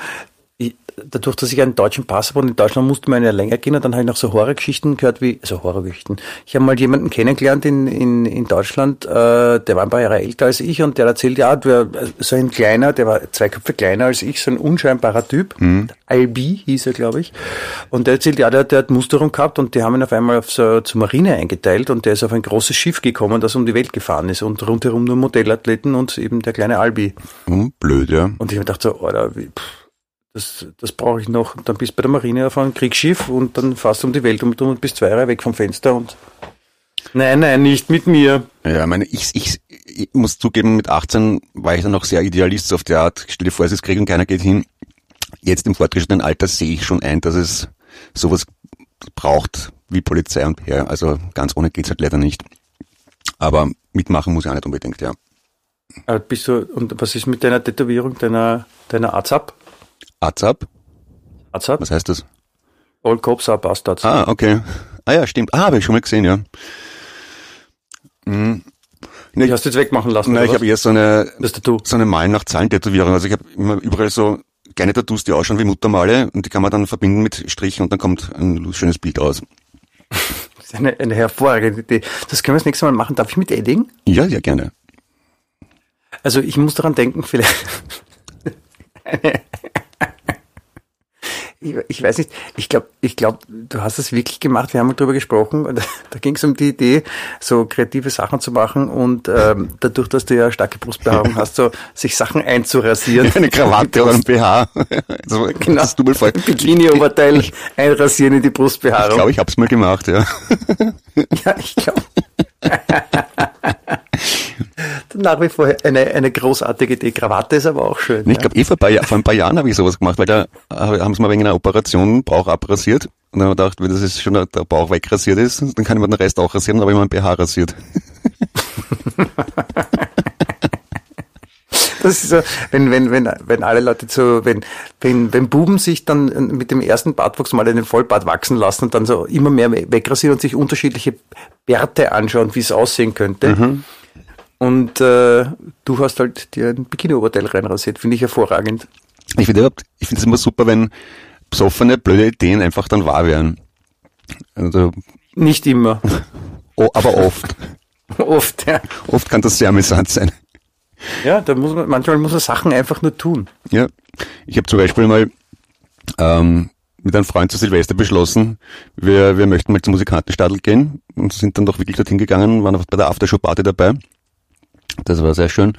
dadurch, dass ich einen deutschen Pass habe und in Deutschland musste man ja länger gehen und dann habe ich noch so Horrorgeschichten gehört wie, also Horrorgeschichten. Ich habe mal jemanden kennengelernt in, in, in Deutschland, äh, der war ein paar Jahre älter als ich und der erzählt, ja, du, so ein kleiner, der war zwei Köpfe kleiner als ich, so ein unscheinbarer Typ. Mhm. Albi hieß er, glaube ich. Und der erzählt, ja, der, der hat Musterung gehabt und die haben ihn auf einmal auf so, zur Marine eingeteilt und der ist auf ein großes Schiff gekommen, das um die Welt gefahren ist und rundherum nur Modellathleten und eben der kleine Albi. Mhm, blöd, ja. Und ich habe gedacht so, Alter, wie, pff, das, das brauche ich noch. Dann bist du bei der Marine auf einem Kriegsschiff und dann fährst du um die Welt um und bist zwei Jahre weg vom Fenster und Nein, nein, nicht mit mir. Ja, meine, ich, ich, ich muss zugeben, mit 18 war ich dann noch sehr Idealist auf der Art. Stell dir vor, es ist Krieg und keiner geht hin. Jetzt im fortgeschrittenen Alter sehe ich schon ein, dass es sowas braucht wie Polizei und Heer. Also ganz ohne geht's halt leider nicht. Aber mitmachen muss ich auch nicht unbedingt, ja. Aber bist du, und was ist mit deiner Tätowierung, deiner, deiner AZAP? AZAP? AZAP? Was heißt das? All Cops are Bastards. Ah, okay. Ah ja, stimmt. Ah, habe ich schon mal gesehen, ja. Mhm. Nee, hast du jetzt wegmachen lassen? Nein, ich habe eher so eine, das Tattoo. so eine Malen nach Zahlen Tätowierung. Also ich habe immer überall so kleine Tattoos, die ausschauen wie Muttermale und die kann man dann verbinden mit Strichen und dann kommt ein schönes Bild raus. Das ist eine, eine hervorragende Idee. Das können wir das nächste Mal machen. Darf ich mit Edding? Ja, ja, gerne. Also ich muss daran denken, vielleicht eine, ich, ich weiß nicht, ich glaube, ich glaub, du hast es wirklich gemacht, wir haben mal drüber gesprochen, und da ging es um die Idee, so kreative Sachen zu machen und ähm, dadurch, dass du ja starke Brustbehaarung hast, so sich Sachen einzurasieren. Eine Krawatte oder ein BH. Also, genau, das Bikini-Oberteil einrasieren in die Brustbehaarung. Ich glaube, ich habe es mal gemacht, ja. ja, ich glaube. Nach wie vor eine, eine großartige Idee. Krawatte ist aber auch schön. Ich ja. glaube, eh vor, ein vor ein paar Jahren habe ich sowas gemacht, weil da haben sie mal wegen einer Operation Bauch abrasiert. Und dann habe ich gedacht, wenn das ist schon der Bauch wegrasiert ist, dann kann ich mir den Rest auch rasieren, aber ich meinen BH rasiert. Das ist so, wenn, wenn, wenn, wenn alle Leute so, wenn, wenn, wenn Buben sich dann mit dem ersten Bartwuchs mal einen Vollbart wachsen lassen und dann so immer mehr wegrasieren und sich unterschiedliche Bärte anschauen, wie es aussehen könnte. Mhm. Und äh, du hast halt dir ein Bikini-Oberteil reinrasiert, finde ich hervorragend. Ich finde ich finde es immer super, wenn besoffene, blöde Ideen einfach dann wahr werden. Also, Nicht immer. oh, aber oft. oft, ja. Oft kann das sehr amüsant sein. Ja, da muss man, manchmal muss man Sachen einfach nur tun. Ja. Ich habe zum Beispiel mal ähm, mit einem Freund zu Silvester beschlossen, wir, wir möchten mal zum Musikantenstadel gehen und sind dann doch wirklich dorthin gegangen, waren bei der Aftershow-Party dabei. Das war sehr schön.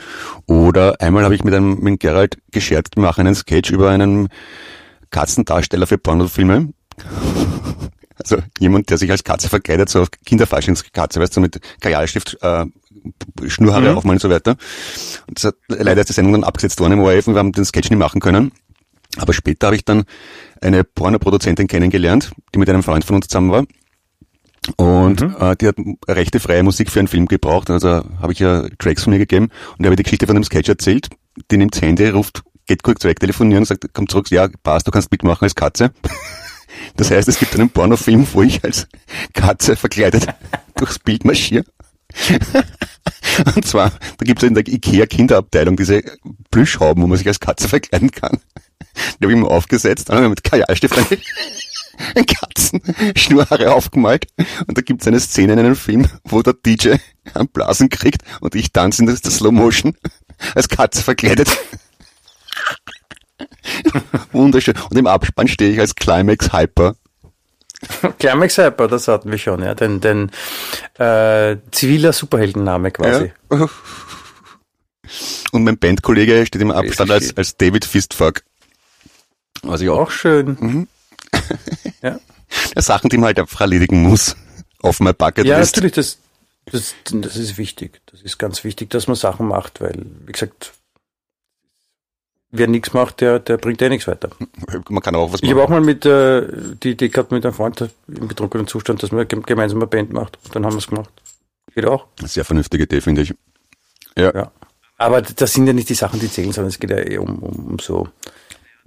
Oder einmal habe ich mit einem mit Gerald gescherzt, wir machen einen Sketch über einen Katzendarsteller für Pornofilme. Also jemand, der sich als Katze verkleidet, so auf Kinderfaschingskatze, weißt du, mit Kajalstift, äh, Schnurhaare mhm. aufmalen und so weiter. Und das hat, leider ist die Sendung dann abgesetzt worden im ORF und wir haben den Sketch nicht machen können. Aber später habe ich dann eine Pornoproduzentin kennengelernt, die mit einem Freund von uns zusammen war. Und mhm. äh, die hat rechte freie Musik für einen Film gebraucht. Also habe ich ja Tracks von mir gegeben und habe die Geschichte von dem Sketch erzählt. Die nimmt das Handy, ruft, geht kurz weg, telefonieren und sagt, komm zurück, ja, passt, du kannst mitmachen als Katze. Das heißt, es gibt einen Pornofilm, wo ich als Katze verkleidet durchs Bild marschiere. Und zwar, da gibt es in der Ikea Kinderabteilung diese Plüschhauben, wo man sich als Katze verkleiden kann. Die habe ich mir aufgesetzt, dann habe ich mit Kajalstift Katzenschnurhaare aufgemalt. Und da gibt es eine Szene in einem Film, wo der DJ einen Blasen kriegt und ich tanze in der Slow Motion als Katze verkleidet. Wunderschön. Und im Abspann stehe ich als Climax Hyper. Climax Hyper, das hatten wir schon, ja. Den, den äh, ziviler Superheldenname quasi. Ja. Und mein Bandkollege steht im Abstand als, als David Fistfuck. Was ich auch, Auch schön. Mhm. ja. ja, Sachen, die man halt einfach erledigen muss. Auf mein Bucket ja, natürlich, das, das, das ist wichtig. Das ist ganz wichtig, dass man Sachen macht, weil, wie gesagt, wer nichts macht, der, der bringt eh nichts weiter. Man kann auch was Ich habe auch mal mit äh, die Idee gehabt mit einem Freund im betrunkenen Zustand, dass man gem- gemeinsam eine Band macht. Und dann haben wir es gemacht. Geht auch. Sehr vernünftige Idee, finde ich. Ja. Ja. Aber das sind ja nicht die Sachen, die zählen, sondern es geht ja eh um, um, um so.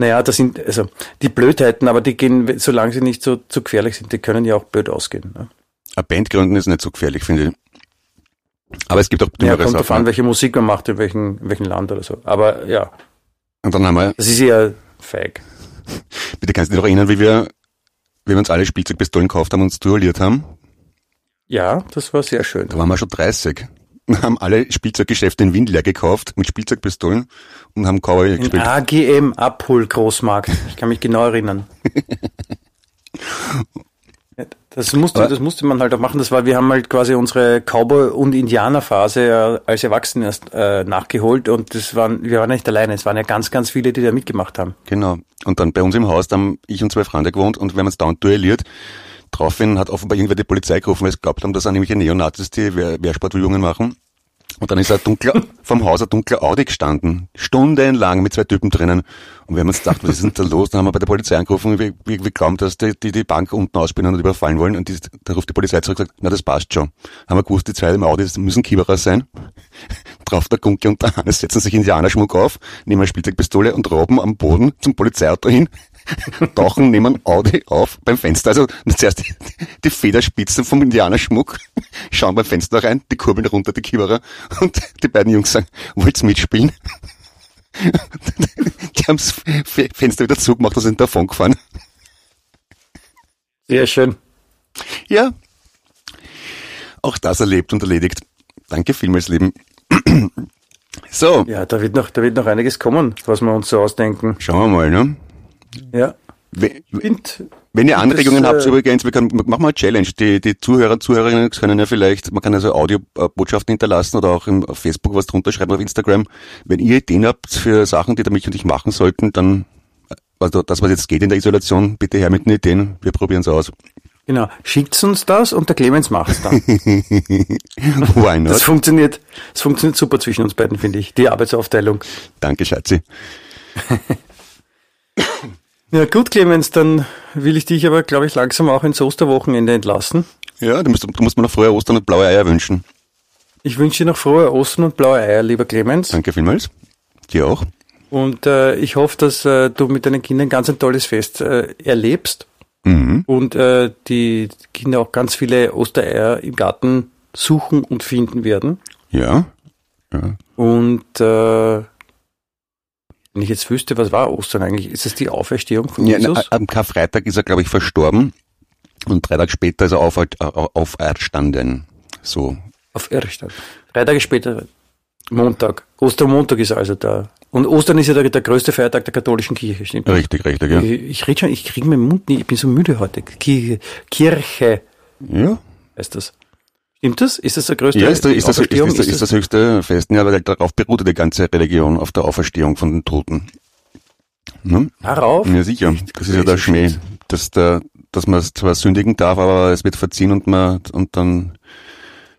Naja, das sind also die Blödheiten, aber die gehen, solange sie nicht so zu gefährlich sind, die können ja auch blöd ausgehen. Ne? Eine Band gründen ist nicht so gefährlich, finde ich. Aber es gibt auch Ja, dümmere kommt drauf an, Sachen. welche Musik man macht, in welchem, in welchem Land oder so. Aber ja, Und dann haben wir, das ist ja feig. bitte kannst du dich noch erinnern, wie wir, wie wir uns alle Spielzeugpistolen gekauft haben und uns duelliert haben? Ja, das war sehr schön. Da waren wir schon 30. Haben alle Spielzeuggeschäfte in Wien leer gekauft mit Spielzeugpistolen und haben Cowboy gespielt. AGM Abhol Großmarkt. Ich kann mich genau erinnern. Das musste, das musste man halt auch machen. Das war, wir haben halt quasi unsere Cowboy- und Indianerphase äh, als Erwachsene erst äh, nachgeholt und das waren, wir waren nicht alleine. Es waren ja ganz, ganz viele, die da mitgemacht haben. Genau. Und dann bei uns im Haus, da haben ich und zwei Freunde gewohnt und wir haben uns dauernd duelliert. Daraufhin hat offenbar irgendwer die Polizei gerufen, weil sie glaubt haben, dass sind nämlich Neonazis, die Wehr Wehrsportübungen machen. Und dann ist ein dunkler, vom Haus ein dunkler Audi gestanden. Stundenlang mit zwei Typen drinnen. Und wir haben uns gedacht, was ist denn da los? Dann haben wir bei der Polizei angerufen, wir, wir, wir glauben, dass die, die die Bank unten ausspielen und überfallen wollen. Und die, da ruft die Polizei zurück und sagt, na, das passt schon. Haben wir gewusst, die zwei im Audi das müssen Kieberer sein. Drauf der Gunke und der Hannes setzen sich Indianerschmuck auf, nehmen eine Spielzeugpistole und robben am Boden zum Polizeiauto hin, tauchen, nehmen Audi auf beim Fenster. Also zuerst die, die Federspitzen vom Indianerschmuck, schauen beim Fenster rein, die kurbeln runter, die Kieberer, und die beiden Jungs sagen, wollt's mitspielen? Die haben das Fenster wieder zugemacht und sind davon gefahren. Sehr schön. Ja. Auch das erlebt und erledigt. Danke vielmals, Leben. So, Ja, da wird noch, da wird noch einiges kommen, was wir uns so ausdenken. schauen wir mal, ne? Ja. We- Und Wenn ihr Anregungen Das, habt äh, übrigens, wir können, machen wir eine Challenge. Die, die Zuhörer, Zuhörerinnen können ja vielleicht, man kann also Audiobotschaften hinterlassen oder auch im, auf Facebook was drunter schreiben, auf Instagram. Wenn ihr Ideen habt für Sachen, die der mich und ich machen sollten, dann, also das, was jetzt geht in der Isolation, bitte her mit den Ideen. Wir probieren es aus. genau, schickt uns das und der Clemens macht's dann. Why Das not? funktioniert, das funktioniert super zwischen uns beiden, finde ich. Die Arbeitsaufteilung. Danke, Schatzi. Ja gut, Clemens, dann will ich dich aber, glaube ich, langsam auch ins Osterwochenende entlassen. Ja, du musst, du musst mir noch frohe Ostern und blaue Eier wünschen. Ich wünsche dir noch frohe Ostern und blaue Eier, lieber Clemens. Danke vielmals. Dir auch. Und äh, ich hoffe, dass äh, du mit deinen Kindern ganz ein tolles Fest äh, erlebst Mhm. und äh, die Kinder auch ganz viele Ostereier im Garten suchen und finden werden. Ja. ja. Und äh, wenn ich jetzt wüsste, was war Ostern eigentlich? Ist es die Auferstehung von ja na, Jesus? am Karfreitag ist er, glaube ich, verstorben. Und drei Tage später ist er auf, auferstanden. So. Auf Irrstand. Drei Tage später, Montag. Ostermontag ist also da. Und Ostern ist ja der, der größte Feiertag der katholischen Kirche, stimmt? Richtig, richtig, ja. Ich, ich rede schon, ich kriege meinen Mund nicht, ich bin so müde heute. Kirche, Kirche Ja, heißt das. Stimmt das? Ist das der größte ja ist, das, ist, das, ist, das, ist das höchste Fest. Ja, weil darauf beruht die ganze Religion, auf der Auferstehung von den Toten. Ne? Darauf? Ja, sicher. Das ist ja der Schmäh. Dass, der, dass man zwar sündigen darf, aber es wird verziehen und man, und dann,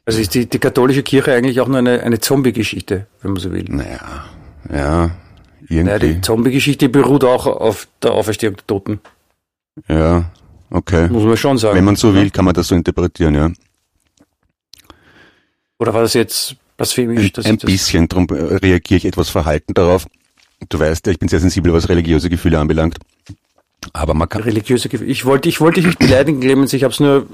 Also ist die, die katholische Kirche eigentlich auch nur eine, eine Zombie-Geschichte, wenn man so will. naja, ja, Ja, die irgendwie. Zombie-Geschichte beruht auch auf der Auferstehung der Toten. Ja, okay. Muss man schon sagen. Wenn man so will, kann man das so interpretieren, ja. Oder war das jetzt blasphemisch? Ein, dass ein bisschen, darum reagiere ich etwas verhalten darauf. Du weißt ja, ich bin sehr sensibel, was religiöse Gefühle anbelangt. Aber man kann, religiöse Gefühle. Ich wollte, ich wollte dich nicht beleidigen, Clemens. Ich habe es nur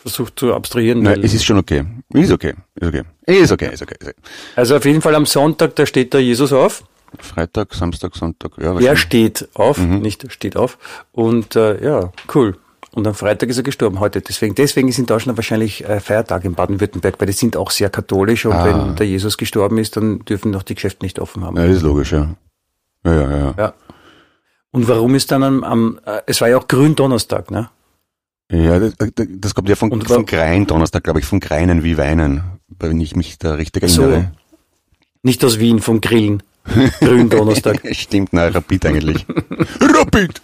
versucht zu abstrahieren. nein, es ist schon okay. Ist okay, ist okay. Ist okay, ist okay. Ist okay. also auf jeden Fall am Sonntag, da steht der Jesus auf. Freitag, Samstag, Sonntag, ja, Er steht auf, Mhm. nicht steht auf. Und äh, ja, cool. Und am Freitag ist er gestorben heute. Deswegen, deswegen ist in Deutschland wahrscheinlich äh, Feiertag in Baden-Württemberg, weil die sind auch sehr katholisch und Ah. wenn der Jesus gestorben ist, dann dürfen noch die Geschäfte nicht offen haben. Ja, das ist logisch, ja. Ja, ja, ja. Ja. Und warum ist dann am, am äh, es war ja auch Gründonnerstag, ne? Ja, das, das kommt ja von, Und von Grein, Donnerstag, glaube ich, von Greinen wie Weinen, wenn ich mich da richtig So. erinnere. Nicht aus Wien vom Grillen. Gründonnerstag. Stimmt, nein, Rapid eigentlich. Rapid!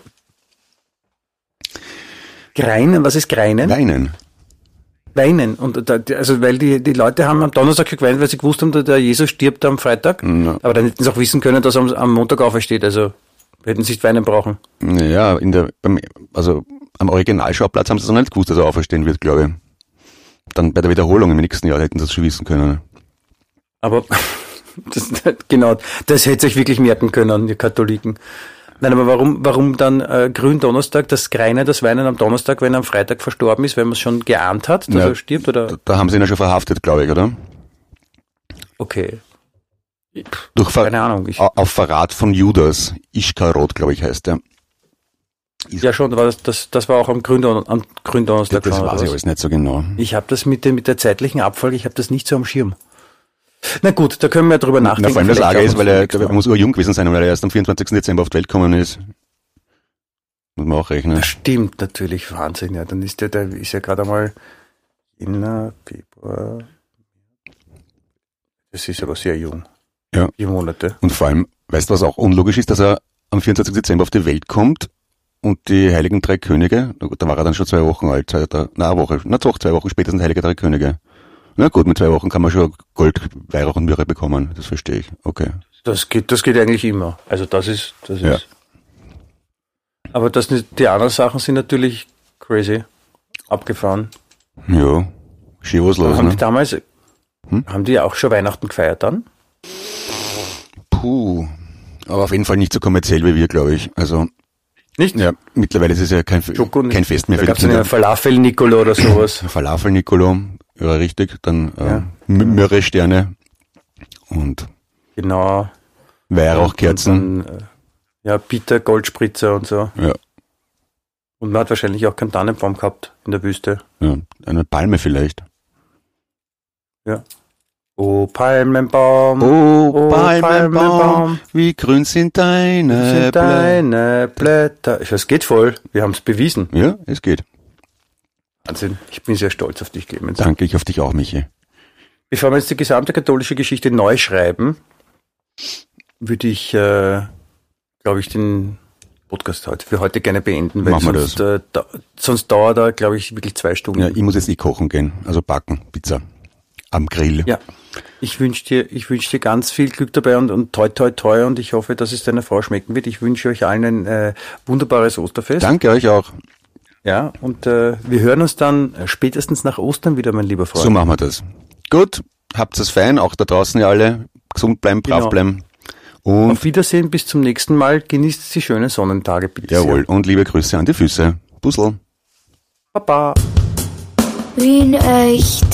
Greinen, was ist Greinen? Weinen. Weinen. Und da, also weil die, die Leute haben am Donnerstag geweint, weil sie gewusst haben, dass der Jesus stirbt am Freitag. Ja. Aber dann hätten sie auch wissen können, dass er am, Montag aufersteht. Also hätten sie nicht weinen brauchen. Ja, in der, also am Originalschauplatz haben sie es noch nicht gewusst, dass er auferstehen wird, glaube ich. Dann bei der Wiederholung im nächsten Jahr hätten sie das schon wissen können. Aber das, genau, das hätte sich wirklich merken können, die Katholiken. Nein, aber warum, warum dann äh, Gründonnerstag, das Greine, das Weinen am Donnerstag, wenn er am Freitag verstorben ist, wenn man es schon geahnt hat, dass Ja. er stirbt? Oder? Da, da haben sie ihn ja schon verhaftet, glaube ich, oder? Okay. Durch Ver Keine Ahnung. Ich, au- auf Verrat von Judas. Ischkarot, glaube ich, heißt der. ja, schon, war das, das, das war auch am, Gründon, am Gründonnerstag. Das oder weiß ich alles nicht so genau. Ich habe das mit, der- mit der zeitlichen Abfolge, ich habe das nicht so am Schirm. Na gut, da können wir drüber nachdenken. Na, vor allem das Lager ist, weil er, er muss urjung gewesen sein, weil er erst am 24. Dezember auf die Welt gekommen ist. Muss man auch rechnen. Das stimmt natürlich, Wahnsinn. Ja, dann ist der, der ist ja gerade einmal Jänner, Februar. Das ist aber sehr jung. Ja. Vier Monate. Und vor allem, weißt du, was auch unlogisch ist, dass er am 24. Dezember auf die Welt kommt und die Heiligen Drei Könige, da war er dann schon zwei Wochen alt, drei, na, eine Woche, na doch, zwei Wochen später sind Heilige Drei Könige. Na gut, mit zwei Wochen kann man schon Gold, Weihrauch und Myrrhe bekommen, das verstehe ich. Okay. Das geht, das geht eigentlich immer. Also das ist, das Ja. ist. Aber das, die anderen Sachen sind natürlich crazy. Abgefahren. Ja, schön was los, haben die ne? damals, Hm? haben die auch schon Weihnachten gefeiert dann? Puh. Aber auf jeden Fall nicht so kommerziell wie wir, glaube ich. Also, Nicht? ja, mittlerweile ist es ja kein, Schoko kein Fest mehr Da für die gab es einen Kinder. Falafel-Nicolo oder sowas. Falafel Nicolo, ja richtig, dann äh, Ja. M- Myrrhe-Sterne und genau. Weihrauchkerzen. Dann, äh, ja, Peter Goldspritzer und so. Ja, Und man hat wahrscheinlich auch keinen Tannenbaum gehabt in der Wüste. ja, eine Palme vielleicht. Oh, Palmenbaum. Oh, Oh, Palmenbaum, wie grün sind deine sind deine Blätter. Es geht voll. Wir haben es bewiesen. Ja, es geht. Wahnsinn. Ich bin sehr stolz auf dich, Clemens. Danke, ich auf dich auch, Michi. Bevor wir jetzt die gesamte katholische Geschichte neu schreiben, würde ich, äh, glaube ich, den Podcast heute für heute gerne beenden, weil Machen wir sonst, äh, da, sonst dauert er, glaube ich, wirklich zwei Stunden. Ja, ich muss jetzt eh kochen gehen, also backen, Pizza. Am Grill. Ja. Ich wünsche dir, ich wünsche dir ganz viel Glück dabei und, und toi toi toi und ich hoffe, dass es deiner Frau schmecken wird. Ich wünsche euch allen ein äh, wunderbares Osterfest. Danke euch auch. Ja, und äh, wir hören uns dann äh, spätestens nach Ostern wieder, mein lieber Freund. So machen wir das. Gut, habt es fein, auch da draußen ja alle. Gesund bleiben, brav Genau. bleiben. Und Auf Wiedersehen, bis zum nächsten Mal. Genießt die schönen Sonnentage, bitte. jawohl, und liebe Grüße an die Füße. Puzzle. Baba. Wien echt.